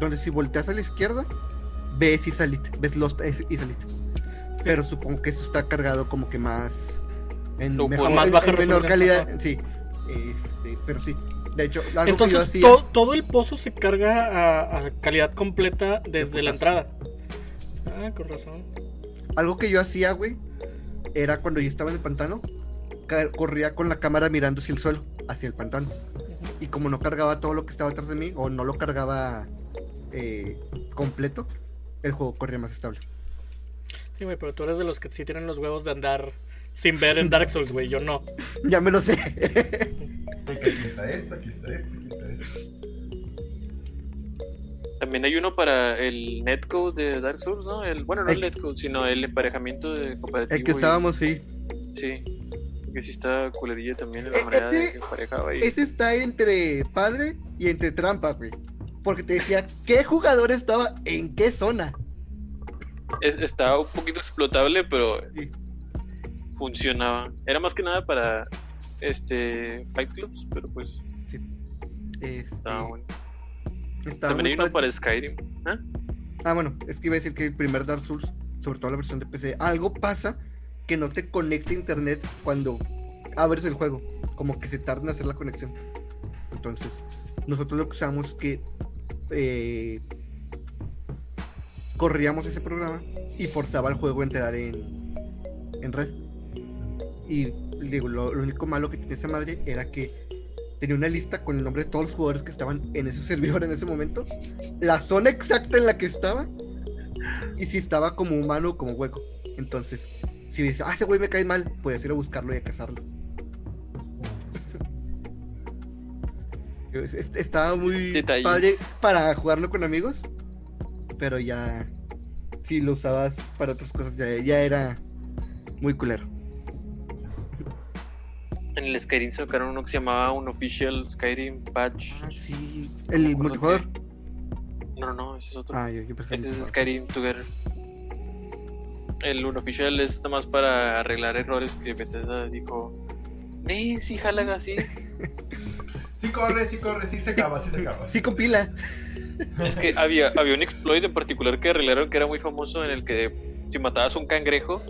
Speaker 2: donde si volteas a la izquierda, ves Isalit. Ves Lost Isalit. Pero supongo que eso está cargado como que más. En, mejor,
Speaker 3: más
Speaker 2: en-
Speaker 3: baja
Speaker 2: en menor calidad. Sí. Este, pero sí. De hecho, algo que yo
Speaker 3: Entonces,
Speaker 2: hacía.
Speaker 3: to- todo el pozo se carga a, a calidad completa desde la entrada. Ah, con razón.
Speaker 2: Algo que yo hacía, güey, era cuando yo estaba en el pantano, corría con la cámara mirando hacia el suelo, hacia el pantano. Y como no cargaba todo lo que estaba atrás de mí, o no lo cargaba eh, completo, el juego corría más estable.
Speaker 3: Sí, güey, pero tú eres de los que sí tienen los huevos de andar sin ver en Dark Souls, güey. Yo no. [laughs]
Speaker 2: Ya me lo sé.
Speaker 4: Aquí está esto, aquí está esto, aquí está esto.
Speaker 1: También hay uno para el netcode de Dark Souls, ¿no? El, bueno, no el
Speaker 2: El-
Speaker 1: netcode, sino el emparejamiento de cooperativo.
Speaker 2: el que
Speaker 1: y-
Speaker 2: estábamos, sí.
Speaker 1: Sí, que sí está culerilla también en la
Speaker 2: Eh,
Speaker 1: manera de
Speaker 2: ese-
Speaker 1: que emparejaba y...
Speaker 2: Ese está entre padre y entre trampa, güey. Porque te decía qué jugador estaba en qué zona.
Speaker 1: Es- estaba un poquito explotable, pero
Speaker 2: Sí.
Speaker 1: funcionaba. Era más que nada para este Fight Clubs, pero pues
Speaker 2: Este,
Speaker 1: estaba bueno.
Speaker 2: Estaba
Speaker 1: También hay uno para Skyrim. ¿Ah?
Speaker 2: Ah, bueno, es que iba a decir que el primer Dark Souls, sobre todo la versión de PC, algo pasa que no te conecta a internet cuando abres el juego. Como que se tarda en hacer la conexión. Entonces, nosotros lo que usamos es que eh, corríamos ese programa y forzaba al juego a entrar en, en red. Y digo, lo, lo único malo que tenía esa madre era que tenía una lista con el nombre de todos los jugadores que estaban en ese [laughs] servidor en ese momento, la zona exacta en la que estaba y si estaba como humano o como hueco. Entonces, si dices, ah, ese güey me cae mal, puedes ir a buscarlo y a cazarlo. [laughs] Es- es- Estaba muy
Speaker 1: Detalles.
Speaker 2: padre para jugarlo con amigos, pero ya si lo usabas para otras cosas ya, ya era muy culero.
Speaker 1: En el Skyrim sacaron uno que se llamaba un Official Skyrim Patch.
Speaker 2: Ah, sí. El multijugador.
Speaker 1: No, no, no, ese es otro.
Speaker 2: Ah, yo, yo
Speaker 1: Ese es. Skyrim Together. El unofficial es nada más para arreglar errores que Bethesda dijo. Nee, sí, jala así. [laughs]
Speaker 4: Sí corre, sí corre, sí se acaba, sí se acaba.
Speaker 2: Sí compila.
Speaker 1: Es que había, había un exploit en particular que arreglaron que era muy famoso en el que si matabas un cangrejo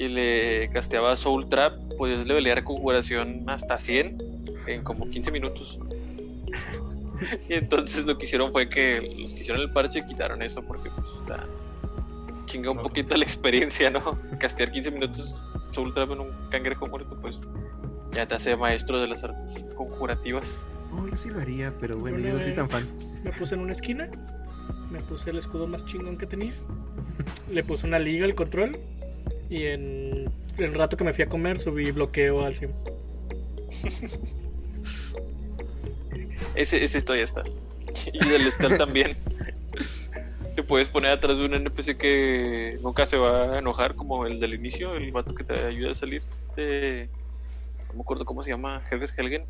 Speaker 1: y le casteabas Soul Trap, podías levelear conjuración hasta 100 en como 15 minutos. [laughs] y entonces lo que hicieron fue que los que hicieron el parche quitaron eso porque pues está chinga un poquito la experiencia, ¿no? [laughs] Castear 15 minutos Soul Trap en un cangrejo muerto, pues ya te hace maestro de las artes conjurativas.
Speaker 2: No, yo sí lo haría, pero bueno, yo no soy tan fan.
Speaker 3: Me puse en una esquina, me puse el escudo más chingón que tenía, le puse una liga al control y en el rato que me fui a comer subí bloqueo al 100.
Speaker 1: Ese, ese todavía está. Y del Stealth también. Te puedes poner atrás de un NPC que nunca se va a enojar, como el del inicio, el vato que te ayuda a salir de. No me acuerdo cómo se llama, Helges Helgen.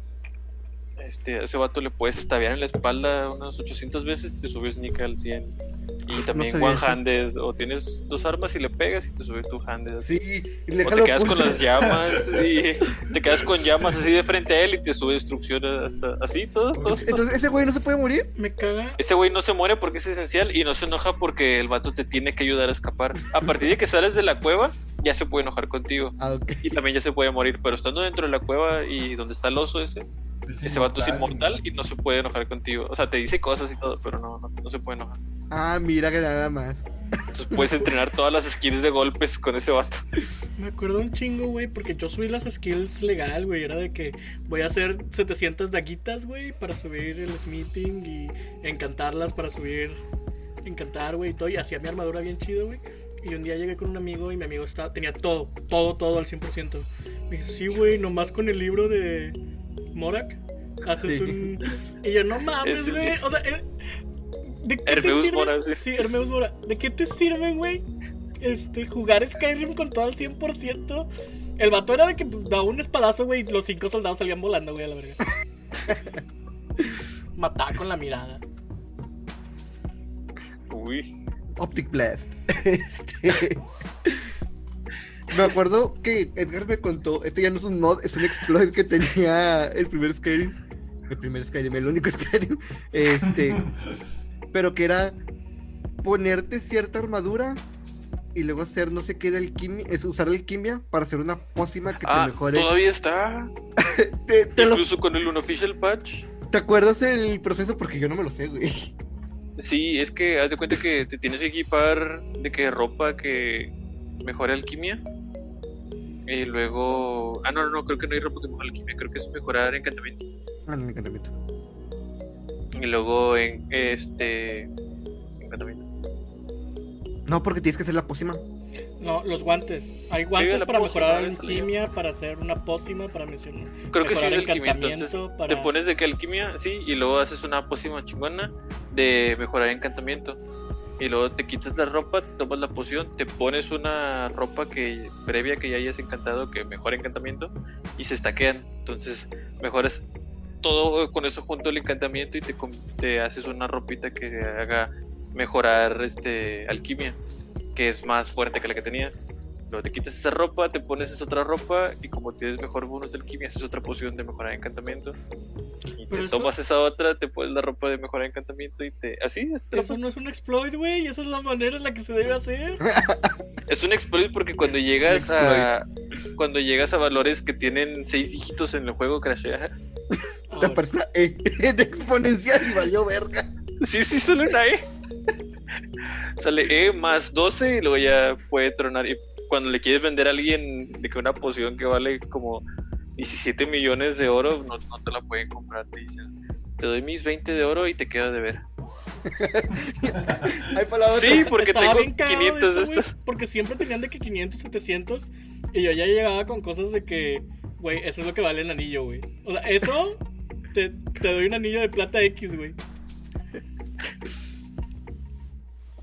Speaker 1: Este, a ese vato le puedes estaviar en la espalda unas 800 veces y te subes Sneak al 100. Y también
Speaker 2: sabía eso.
Speaker 1: one-handed, o tienes dos armas y le pegas y te subes tu handed. así.
Speaker 2: Sí, y
Speaker 1: O
Speaker 2: déjalo
Speaker 1: te quedas con las llamas [laughs] y te quedas con llamas así de frente a él y te sube destrucción hasta así, todos, todos, todos.
Speaker 2: Entonces, ¿ese güey no se puede morir?
Speaker 3: Me caga.
Speaker 1: Ese güey no se muere porque es esencial y no se enoja porque el vato te tiene que ayudar a escapar. A partir de que sales de la cueva, ya se puede enojar contigo.
Speaker 2: Ah, ok.
Speaker 1: Y también ya se puede morir, pero estando dentro de la cueva y donde está el oso ese,
Speaker 4: Es
Speaker 1: ese vato es inmortal y no se puede enojar contigo. O sea, te dice cosas y todo, pero no, no, no se puede enojar.
Speaker 2: Ah, mira que nada más.
Speaker 1: Entonces puedes entrenar todas las skills de golpes con ese vato.
Speaker 3: Me acuerdo un chingo, güey, porque yo subí las skills legal, güey. Era de que voy a hacer 700 daguitas, güey, para subir el smithing y encantarlas para subir, encantar, güey, y todo. Y hacía mi armadura bien chido, güey. Y un día llegué con un amigo y mi amigo estaba, tenía todo, todo, todo al 100%. Me dice, sí, güey, nomás con el libro de Morak haces
Speaker 2: Sí.
Speaker 3: un... Y yo, no mames, güey. O sea, ¿de qué te
Speaker 1: Hermeus
Speaker 3: sirve?
Speaker 1: Mora, sí.
Speaker 3: Sí, Hermeus Mora. ¿De qué te sirve, güey? Este, jugar Skyrim con todo al 100%. El vato era de que daba un espadazo, güey, y los cinco soldados salían volando, güey, a la verga. [laughs] Mataba con la mirada.
Speaker 1: Uy.
Speaker 2: Optic Blast. [laughs] Este, Me acuerdo que Edgar me contó, este ya no es un mod, es un exploit que tenía el primer Skyrim. El primer Skyrim, el único [laughs] Skyrim. Este, pero que era ponerte cierta armadura y luego hacer no sé qué de alquimia, es usar alquimia para hacer una pócima que
Speaker 1: Ah,
Speaker 2: te mejore.
Speaker 1: todavía está. [laughs]
Speaker 2: Te, te lo-
Speaker 1: Incluso con el unofficial patch.
Speaker 2: ¿Te acuerdas el proceso? Porque yo no me lo sé, güey.
Speaker 1: Sí, es que haz de cuenta que te tienes que equipar de que ropa que mejore alquimia. Y luego. Ah, no, no, no, creo que no hay mejore alquimia, creo que es mejorar encantamiento.
Speaker 2: Ah, no, el encantamiento.
Speaker 1: Y luego en este. Encantamiento.
Speaker 2: No, porque tienes que hacer la pócima.
Speaker 3: No, los guantes. Hay guantes para
Speaker 1: pócima,
Speaker 3: mejorar alquimia, para hacer una pócima, para mencionar.
Speaker 1: Creo que sí es alquimia, entonces
Speaker 3: encantamiento,
Speaker 1: te
Speaker 3: para-
Speaker 1: pones de que alquimia, sí, y luego haces una pócima chingona de mejorar encantamiento. Y luego te quitas la ropa, te tomas la poción, te pones una ropa que previa que ya hayas encantado que mejora encantamiento y se estaquean. Entonces mejoras todo con eso junto al encantamiento y te, te haces una ropita que haga mejorar este alquimia, que es más fuerte que la que tenías. Luego te quitas esa ropa, te pones esa otra ropa y como tienes mejor bonus de alquimia, haces otra poción de mejorar encantamiento. Y
Speaker 3: Pero
Speaker 1: te
Speaker 3: eso-
Speaker 1: tomas esa otra, te pones la ropa de mejorar encantamiento y te... Así es.
Speaker 3: Eso no es un exploit, güey. Esa es la manera en la que se debe hacer. [laughs]
Speaker 1: Es un exploit porque cuando llegas a... Cuando llegas a valores que tienen seis dígitos en el juego, crashea.
Speaker 2: Te aparece una E de exponencial y valió verga.
Speaker 1: Sí, sí, solo una E. Sale E más 12 y luego ya puede tronar. Y cuando le quieres vender a alguien de que una poción que vale como 17 millones de oro, no, no te la pueden comprar. Te dicen, te doy mis 20 de oro y te quedas de ver. [laughs]
Speaker 2: Hay palabras.
Speaker 1: Sí, porque tengo
Speaker 3: bien cagado
Speaker 1: 500 de estos.
Speaker 3: Porque siempre tenían de que 500, 700. Y yo ya llegaba con cosas de que, güey, eso es lo que vale el anillo, güey. O sea, eso [laughs] te, te doy un anillo de plata X, güey.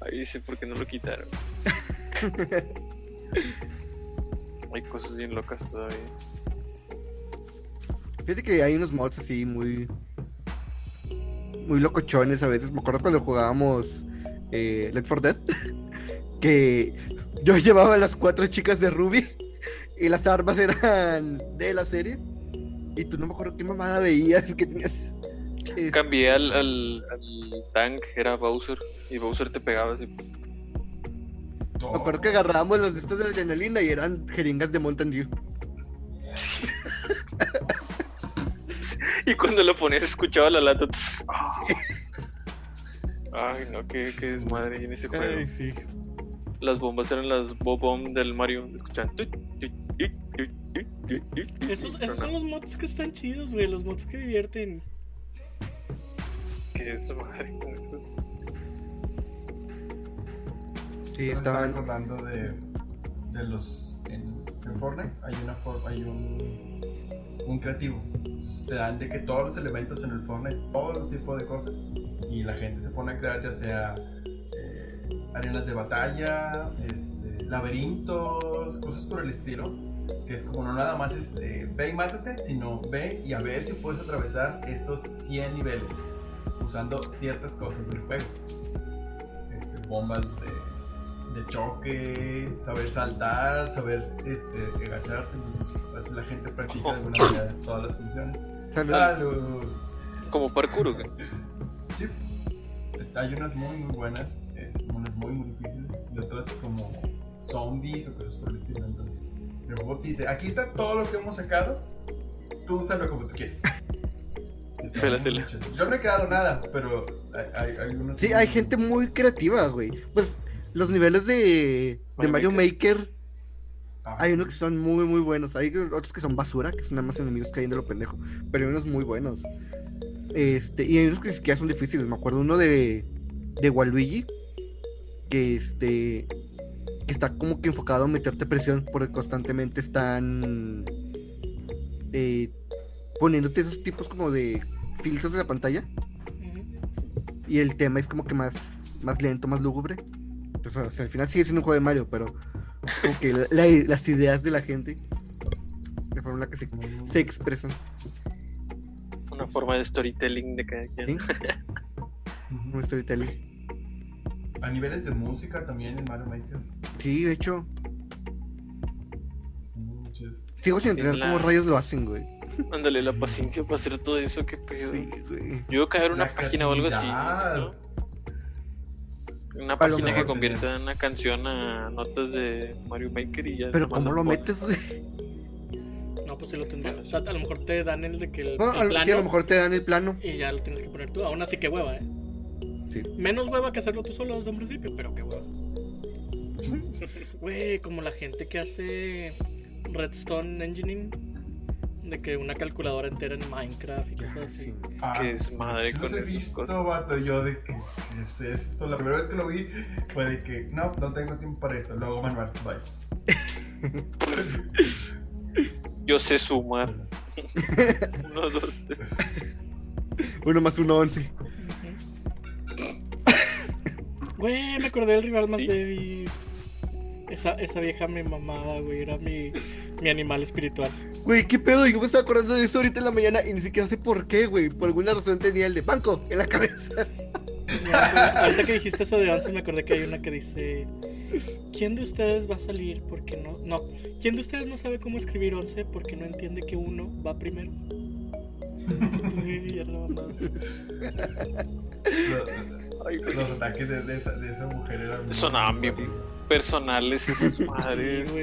Speaker 1: Ahí sí, ¿por qué no lo quitaron? [laughs] Hay cosas bien locas todavía.
Speaker 2: Fíjate que hay unos mods así muy. Muy locochones a veces. Me acuerdo cuando jugábamos eh, Left 4 Dead. [laughs] Que yo [laughs] llevaba las cuatro chicas de Ruby. [laughs] Y las armas eran de la serie. Y tú no me acuerdo qué mamada veías que tenías. este,
Speaker 1: Cambié al, al, al tank, era Bowser. Y Bowser te pegaba así.
Speaker 2: Me acuerdo que agarrábamos las de estas de la adrenalina y eran jeringas de Mountain Dew.
Speaker 1: Y cuando lo ponías escuchaba la lata. tss, ah. Ay, no, qué, qué desmadre en ese juego.
Speaker 2: sí.
Speaker 1: Las bombas eran las bobom del Mario. Tut,
Speaker 3: Esos, esos son los mods que están chidos, güey. Los mods que divierten.
Speaker 1: Qué desmadre
Speaker 2: Sí,
Speaker 4: Me estaba
Speaker 2: estaban.
Speaker 4: acordando de, de los. En, en Fortnite hay, una, for- hay un, un creativo. Entonces, te dan de que todos los elementos en el Fortnite, todo tipo de cosas. Y la gente se pone a crear ya sea eh, arenas de batalla, este, laberintos, cosas por el estilo. Que es como no nada más es eh, ve y mátate, sino ve y a ver si puedes atravesar estos 100 niveles usando ciertas cosas del juego. Este, bombas de, de choque, saber saltar, saber este, agacharte. Entonces, así la gente practica de alguna manera todas las funciones.
Speaker 2: Salud.
Speaker 4: ¡Salud!
Speaker 1: Como parkour, güey.
Speaker 4: Sí. Este, Hay unas muy muy buenas, este, unas muy muy difíciles y otras como zombies o cosas por el estilo. Entonces, el te dice, aquí está todo lo que hemos sacado, tú úsalo como tú quieres. Yo no he creado nada, pero hay, hay, hay unos...
Speaker 2: Sí, hay gente muy creativa, güey. Pues los niveles de, de
Speaker 1: Mario
Speaker 2: Maker,
Speaker 4: Ah,
Speaker 2: hay unos que son muy, muy buenos. Hay otros que son basura, que son nada más enemigos cayendo lo pendejo. Pero hay unos muy buenos. Este, y hay unos que ni siquiera son difíciles. Me acuerdo uno de, de Waluigi, que este, que está como que enfocado a meterte presión, porque constantemente están eh, poniéndote esos tipos como de filtros de la pantalla. Y el tema es como que más, más lento, más lúgubre. O sea, al final sigue siendo un juego de Mario, pero como que la- la- las ideas de la gente, la forma en la que se, se expresan.
Speaker 1: Una forma de storytelling de cada quien. [laughs]
Speaker 2: Un storytelling.
Speaker 4: A niveles de música también en Mario Maker.
Speaker 2: Sí, de hecho, sigo sin entender
Speaker 1: la-
Speaker 2: cómo rayos lo hacen, güey.
Speaker 1: Ándale la paciencia para hacer todo eso, qué pedo.
Speaker 2: Sí, güey.
Speaker 1: Yo voy a caer una
Speaker 4: La
Speaker 1: página o algo así. ¿no? Una página que convierta una canción a notas de Mario Maker y ya.
Speaker 2: Pero ¿cómo lo
Speaker 1: pones.
Speaker 2: metes, güey?
Speaker 3: No, pues sí lo tendría. O sea, a lo mejor te dan el de que el,
Speaker 2: No,
Speaker 3: el
Speaker 2: a,
Speaker 3: plano
Speaker 2: sí, a lo mejor te dan el plano.
Speaker 3: y ya lo tienes que poner tú. Aún así que hueva, ¿eh?
Speaker 2: Sí.
Speaker 3: Menos hueva que hacerlo tú solo desde un principio, pero qué hueva. [laughs] Güey, como la gente que hace Redstone Engineering, de que una calculadora entera en Minecraft y cosas así.
Speaker 2: sí.
Speaker 4: Ah,
Speaker 1: Qué desmadre
Speaker 4: sí
Speaker 1: con
Speaker 4: he visto,
Speaker 1: cosas.
Speaker 4: vato, yo de que, ¿qué es esto? La primera vez que lo vi fue de que, no, no tengo tiempo para esto. Luego manual, bye.
Speaker 1: Yo sé sumar. [laughs] Uno, dos, tres.
Speaker 2: Uno más uno, once.
Speaker 3: Güey, me acordé del rival más
Speaker 1: Sí.
Speaker 3: débil. Esa, esa vieja me mamaba, güey. Era mi, mi animal espiritual.
Speaker 2: Güey, ¿qué pedo? Yo me estaba acordando de eso ahorita en la mañana y ni siquiera sé por qué, güey. Por alguna razón tenía el de banco en la cabeza.
Speaker 3: Ya, Ahorita que dijiste eso de 11, me acordé que hay una que dice: ¿Quién de ustedes va a salir porque no? No. ¿Quién de ustedes no sabe cómo escribir 11 porque no entiende que uno va primero?
Speaker 4: Los, los ataques de, de esa, de esa mujer eran
Speaker 1: Sonaban bien personales esas [laughs] madres.
Speaker 3: Sí,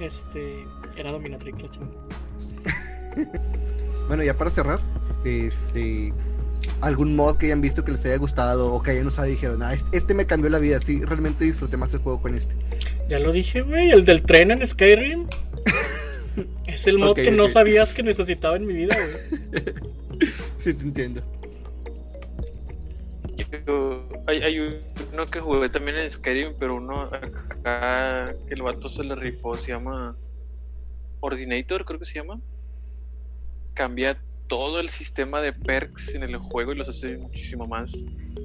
Speaker 3: Este. Era dominatrix la chingada.
Speaker 2: Bueno, ya para cerrar, este. Algún mod que hayan visto que les haya gustado o que hayan usado y dijeron, ah, este- este me cambió la vida, sí, realmente disfruté más el juego con este.
Speaker 3: Ya lo dije, güey, el del tren en Skyrim. [laughs] es el mod que no sabías que necesitaba en mi vida, güey. [laughs]
Speaker 2: Sí, te entiendo.
Speaker 1: Yo- hay, hay uno que jugué también en Skyrim, pero uno acá que el vato se le rifó, se llama Ordinator, creo que se llama. Cambia todo el sistema de perks en el juego y los hace muchísimo más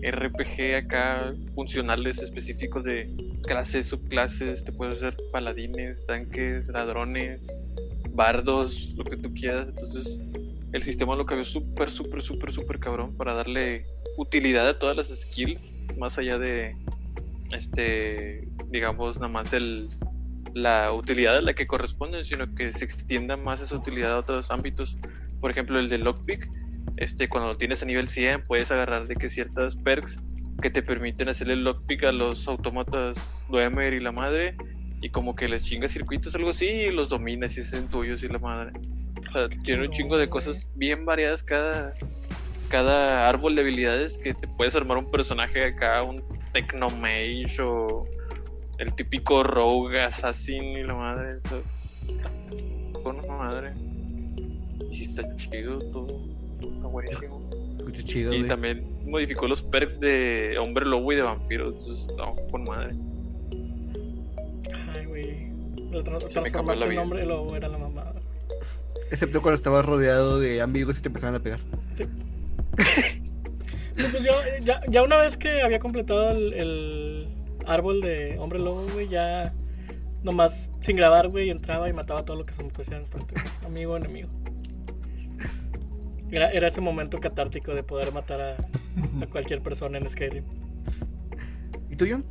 Speaker 1: RPG acá, funcionales específicos de clases, subclases, te puedes hacer paladines, tanques, ladrones, bardos, lo que tú quieras. Entonces, el sistema lo cambió súper, súper, súper, súper cabrón para darle utilidad a todas las skills, más allá de, este, digamos, nada más el, la utilidad a la que corresponden, sino que se extienda más esa utilidad a otros ámbitos. Por ejemplo, el de Lockpick, este, cuando lo tienes a nivel 100, puedes agarrar de que ciertas perks que te permiten hacerle lockpick a los autómatas Dwemer y la madre, y como que les chingas circuitos, algo así, y los dominas y hacen tuyos y la madre. O sea, tiene un chingo de cosas bien variadas cada, cada árbol de habilidades que te puedes armar un personaje acá, un Technomage o el típico Rogue Assassin y la madre. Eso, con una madre. Y sí está chido todo. Está buenísimo.
Speaker 2: Chido,
Speaker 1: Y también modificó los perks de hombre lobo y de vampiro. Entonces está con madre.
Speaker 3: Ay, güey. La tra-
Speaker 1: Se me cambió la
Speaker 3: transformarse en hombre luego era la mamada.
Speaker 2: Excepto cuando estabas rodeado de amigos y te empezaban a pegar.
Speaker 3: No, pues yo, ya, ya una vez que había completado el, el árbol de hombre lobo, güey, ya nomás sin grabar, güey, entraba y mataba todo lo que se me pusiera enfrente. Amigo o enemigo. Era, era ese momento catártico de poder matar a, a cualquier persona en Skyrim.
Speaker 2: ¿Y tú, John?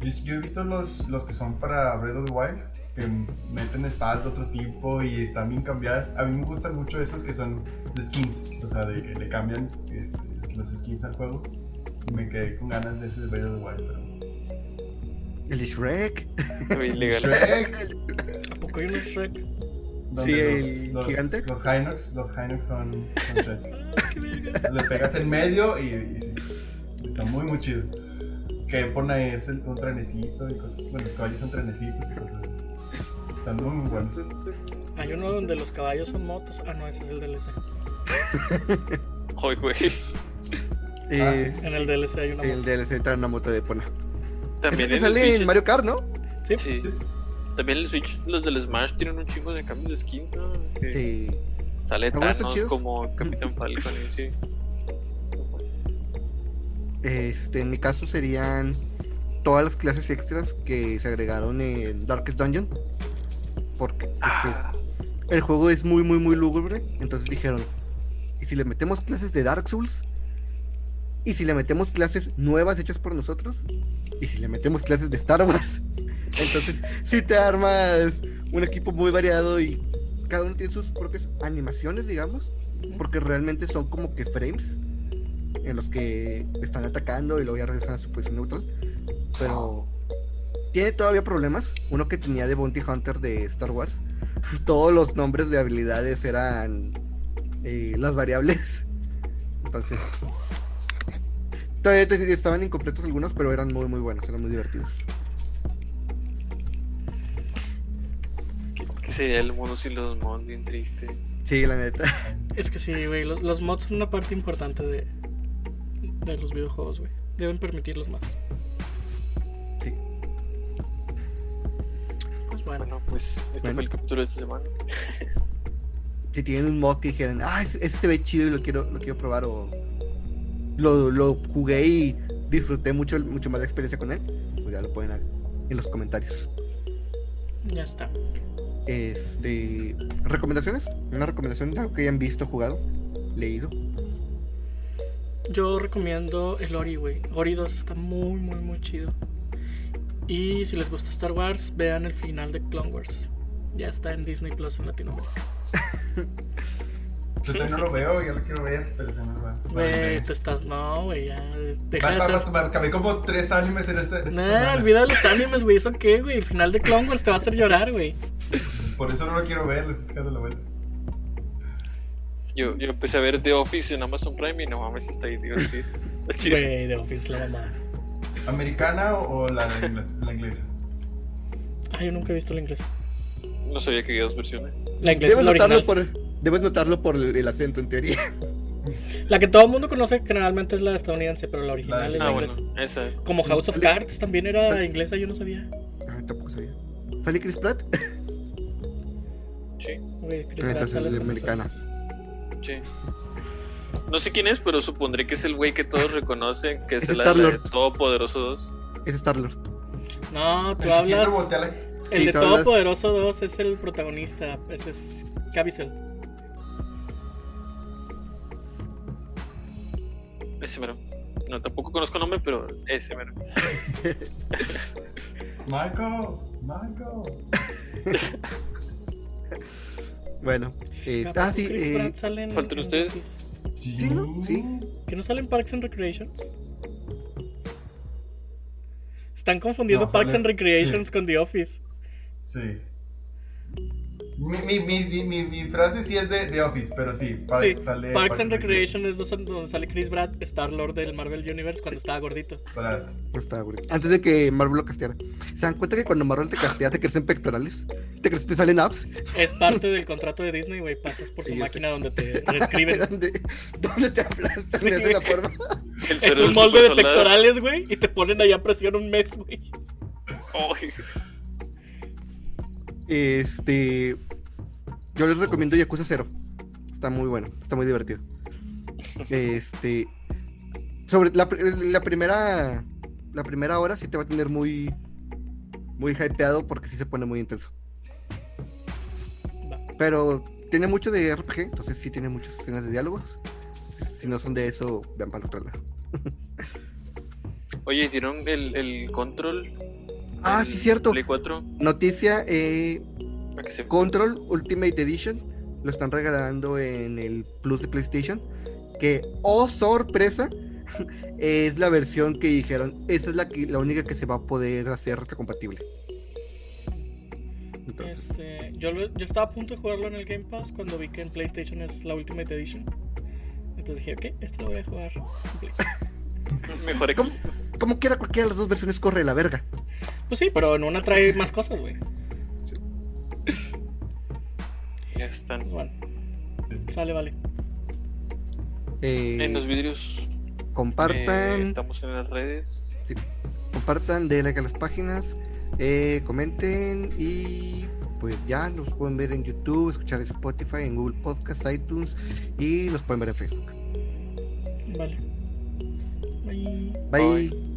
Speaker 4: Yo, yo he visto los, los que son para Breath of the Wild, que meten stats de otro tipo y están bien cambiadas. A mí me gustan mucho esos que son de skins, o sea, de que le cambian este, los skins al juego. Y me quedé con ganas de ese de Breath of the Wild, pero...
Speaker 2: El Shrek.
Speaker 1: Muy [laughs] ilegal.
Speaker 4: Shrek,
Speaker 3: ¿A poco hay unos Shrek?
Speaker 4: donde
Speaker 2: Sí,
Speaker 4: los,
Speaker 2: gigante.
Speaker 4: los Hinox, los Hinox son, son Shrek. [laughs]
Speaker 3: Ah.
Speaker 4: Le pegas en medio y, y sí, está muy muy chido. Que pone es el, un trenecito y cosas, bueno, los caballos son trenecitos y cosas así. Están muy muy buenos.
Speaker 3: Hay uno donde los caballos son motos. Ah, no, ese es el DLC.
Speaker 1: Joder, [laughs] güey.
Speaker 4: Ah,
Speaker 2: Eh,
Speaker 3: En el DLC hay una
Speaker 2: el
Speaker 3: moto.
Speaker 2: DLC trae una moto de Pona.
Speaker 1: También en el
Speaker 2: sale en Mario Kart, ¿no?
Speaker 3: Sí.
Speaker 1: Sí. También en el Switch, los del Smash tienen un chingo de cambios de skin, ¿no? Que
Speaker 2: Sí.
Speaker 1: Sale Thanos como Capitán Falcon y sí.
Speaker 2: Este, en mi caso serían todas las clases extras que se agregaron en Darkest Dungeon. Porque
Speaker 1: Ah,
Speaker 2: el juego es muy, muy, muy lúgubre. Entonces dijeron, ¿y si le metemos clases de Dark Souls? ¿Y si le metemos clases nuevas hechas por nosotros? ¿Y si le metemos clases de Star Wars? [laughs] Entonces, si te armas un equipo muy variado y cada uno tiene sus propias animaciones, digamos, porque realmente son como que frames en los que están atacando y luego ya regresan a su posición neutral. Pero tiene todavía problemas. Uno que tenía de Bounty Hunter de Star Wars. [laughs] Todos los nombres de habilidades eran eh, las variables. [laughs] Entonces, todavía te- estaban incompletos algunos, pero eran muy, muy buenos, eran muy divertidos.
Speaker 1: ¿Qué sería el mundo sin los mods? Bien triste.
Speaker 2: Sí, la neta. [laughs]
Speaker 3: Es que sí, güey. Los, los mods son una parte importante de, de los videojuegos, güey. Deben permitirlos más. Bueno.
Speaker 1: Pues este
Speaker 2: Bueno.
Speaker 1: fue el capítulo de esta semana. [laughs]
Speaker 2: Si tienen un mod que dijeran, ah, ese, ese se ve chido y lo quiero, lo quiero probar, o lo, lo jugué y disfruté mucho, mucho más la experiencia con él, pues ya lo pueden hacer en los comentarios.
Speaker 3: Ya está.
Speaker 2: Este, recomendaciones, una recomendación de algo que hayan visto, jugado, leído.
Speaker 3: Yo recomiendo el Ori, güey. Ori 2 está muy, muy, muy chido. Y si les gusta Star Wars, vean el final de Clone Wars. Ya está en Disney Plus en Latinoamérica.
Speaker 4: Yo no lo veo, ya lo quiero ver, pero todavía no lo veo.
Speaker 3: Güey, te estás. No, güey, ya. Deja
Speaker 4: Va- va- Acabé como tres animes en este. esta
Speaker 3: Nah,
Speaker 4: semana.
Speaker 3: olvida los animes, güey. ¿Eso qué, güey? El final de Clone Wars te va a hacer llorar, güey.
Speaker 4: Por eso no lo quiero ver, le estoy sacando la vuelta.
Speaker 1: Yo, yo empecé a ver The Office en Amazon Prime y no mames, está ahí divertido. [laughs]
Speaker 3: Güey, de Office la mamá.
Speaker 4: ¿Americana o, o la, de ingla- la inglesa?
Speaker 3: Ah, yo nunca he visto la inglesa.
Speaker 1: No sabía que había dos versiones.
Speaker 3: La inglesa
Speaker 2: Debes
Speaker 3: es la
Speaker 2: notarlo,
Speaker 3: original.
Speaker 2: por, debes notarlo por el, el acento, en teoría.
Speaker 3: La que todo el mundo conoce generalmente es la estadounidense, pero la original
Speaker 4: La-
Speaker 3: es la
Speaker 1: Ah,
Speaker 3: inglesa.
Speaker 1: bueno, esa.
Speaker 3: Como House of Cards también era inglesa, yo no sabía.
Speaker 2: Ah, tampoco sabía. ¿Sale Chris Pratt?
Speaker 1: Sí,
Speaker 3: Chris Pratt
Speaker 2: Entonces es americana.
Speaker 1: sí. No sé quién es, pero supondré que es el güey que todos reconocen, que es,
Speaker 2: Es
Speaker 1: el
Speaker 2: Star-Lord.
Speaker 1: Todopoderoso 2.
Speaker 2: Es Star-Lord.
Speaker 3: No,
Speaker 4: El
Speaker 3: tú
Speaker 4: siempre
Speaker 3: hablas.
Speaker 4: la-
Speaker 3: El
Speaker 2: Sí,
Speaker 3: de
Speaker 2: hablas-
Speaker 3: Todopoderoso 2 es el protagonista. Ese es Caviezel.
Speaker 1: Ese mero. No, tampoco conozco el nombre, pero ese mero. [laughs]
Speaker 4: Michael, Michael. [laughs]
Speaker 2: Bueno, eh,
Speaker 3: ¿A
Speaker 2: ah, sí, eh,
Speaker 1: ¿faltan ustedes?
Speaker 2: Sí, ¿no? Sí.
Speaker 3: ¿Que no salen Parks and Recreations? Están confundiendo
Speaker 4: No,
Speaker 3: Parks
Speaker 4: sale-
Speaker 3: and Recreations
Speaker 4: sí.
Speaker 3: con The Office.
Speaker 4: Sí. Mi, mi, mi, mi, mi, mi frase sí es de, de Office, pero sí. pa-
Speaker 3: Sí,
Speaker 4: sale
Speaker 3: Parks and Recreation es donde sale Chris Pratt, Star Lord del Marvel Universe cuando estaba gordito.
Speaker 4: Para-
Speaker 2: estaba güey. Antes de que Marvel lo casteara. ¿Se dan cuenta que cuando Marvel te castea te crecen pectorales? ¿Te, crecen, te salen abs?
Speaker 3: Es parte del contrato de Disney, güey. Pasas por su
Speaker 2: sé.
Speaker 3: máquina donde te [laughs] reescriben.
Speaker 2: ¿Dónde, ¿Dónde te de la forma?
Speaker 3: Es un molde de pectorales, güey, y te ponen allá a presión un mes, güey.
Speaker 2: Este. Yo les recomiendo Yakuza 0. Está muy bueno, está muy divertido. [laughs] Este. Sobre la, la primera. La primera hora sí te va a tener muy. Muy hypeado porque sí se pone muy intenso. Pero tiene mucho de RPG, entonces sí tiene muchas escenas de diálogos. Si no son de eso, vean para el otro lado. [laughs]
Speaker 1: Oye, ¿dieron el, el control?
Speaker 2: Ah, sí, cierto.
Speaker 1: Play 4.
Speaker 2: Noticia: eh,
Speaker 1: se...
Speaker 2: Control Ultimate Edition lo están regalando en el Plus de PlayStation. Que, oh sorpresa, [laughs] es la versión que dijeron. Esa es la, que, la única que se va a poder hacer retrocompatible. Entonces,
Speaker 3: Este, yo, lo- yo estaba a punto de jugarlo en el Game Pass cuando vi que en PlayStation es la Ultimate Edition. Entonces dije, ok, esto lo voy a jugar. [laughs]
Speaker 1: Mejor
Speaker 2: como, como quiera, cualquiera de las dos versiones corre la verga.
Speaker 3: Pues sí, pero en una trae más cosas, güey.
Speaker 1: Ya están.
Speaker 3: Bueno, sale, vale.
Speaker 2: Eh,
Speaker 1: En los vidrios.
Speaker 2: compartan,
Speaker 1: eh, estamos en las redes.
Speaker 2: compartan, denle like a las páginas, eh, comenten y pues ya nos pueden ver en YouTube, escuchar en Spotify, en Google Podcast, iTunes y nos pueden ver en Facebook.
Speaker 3: Vale. Bye.
Speaker 2: Bye.
Speaker 1: Bye.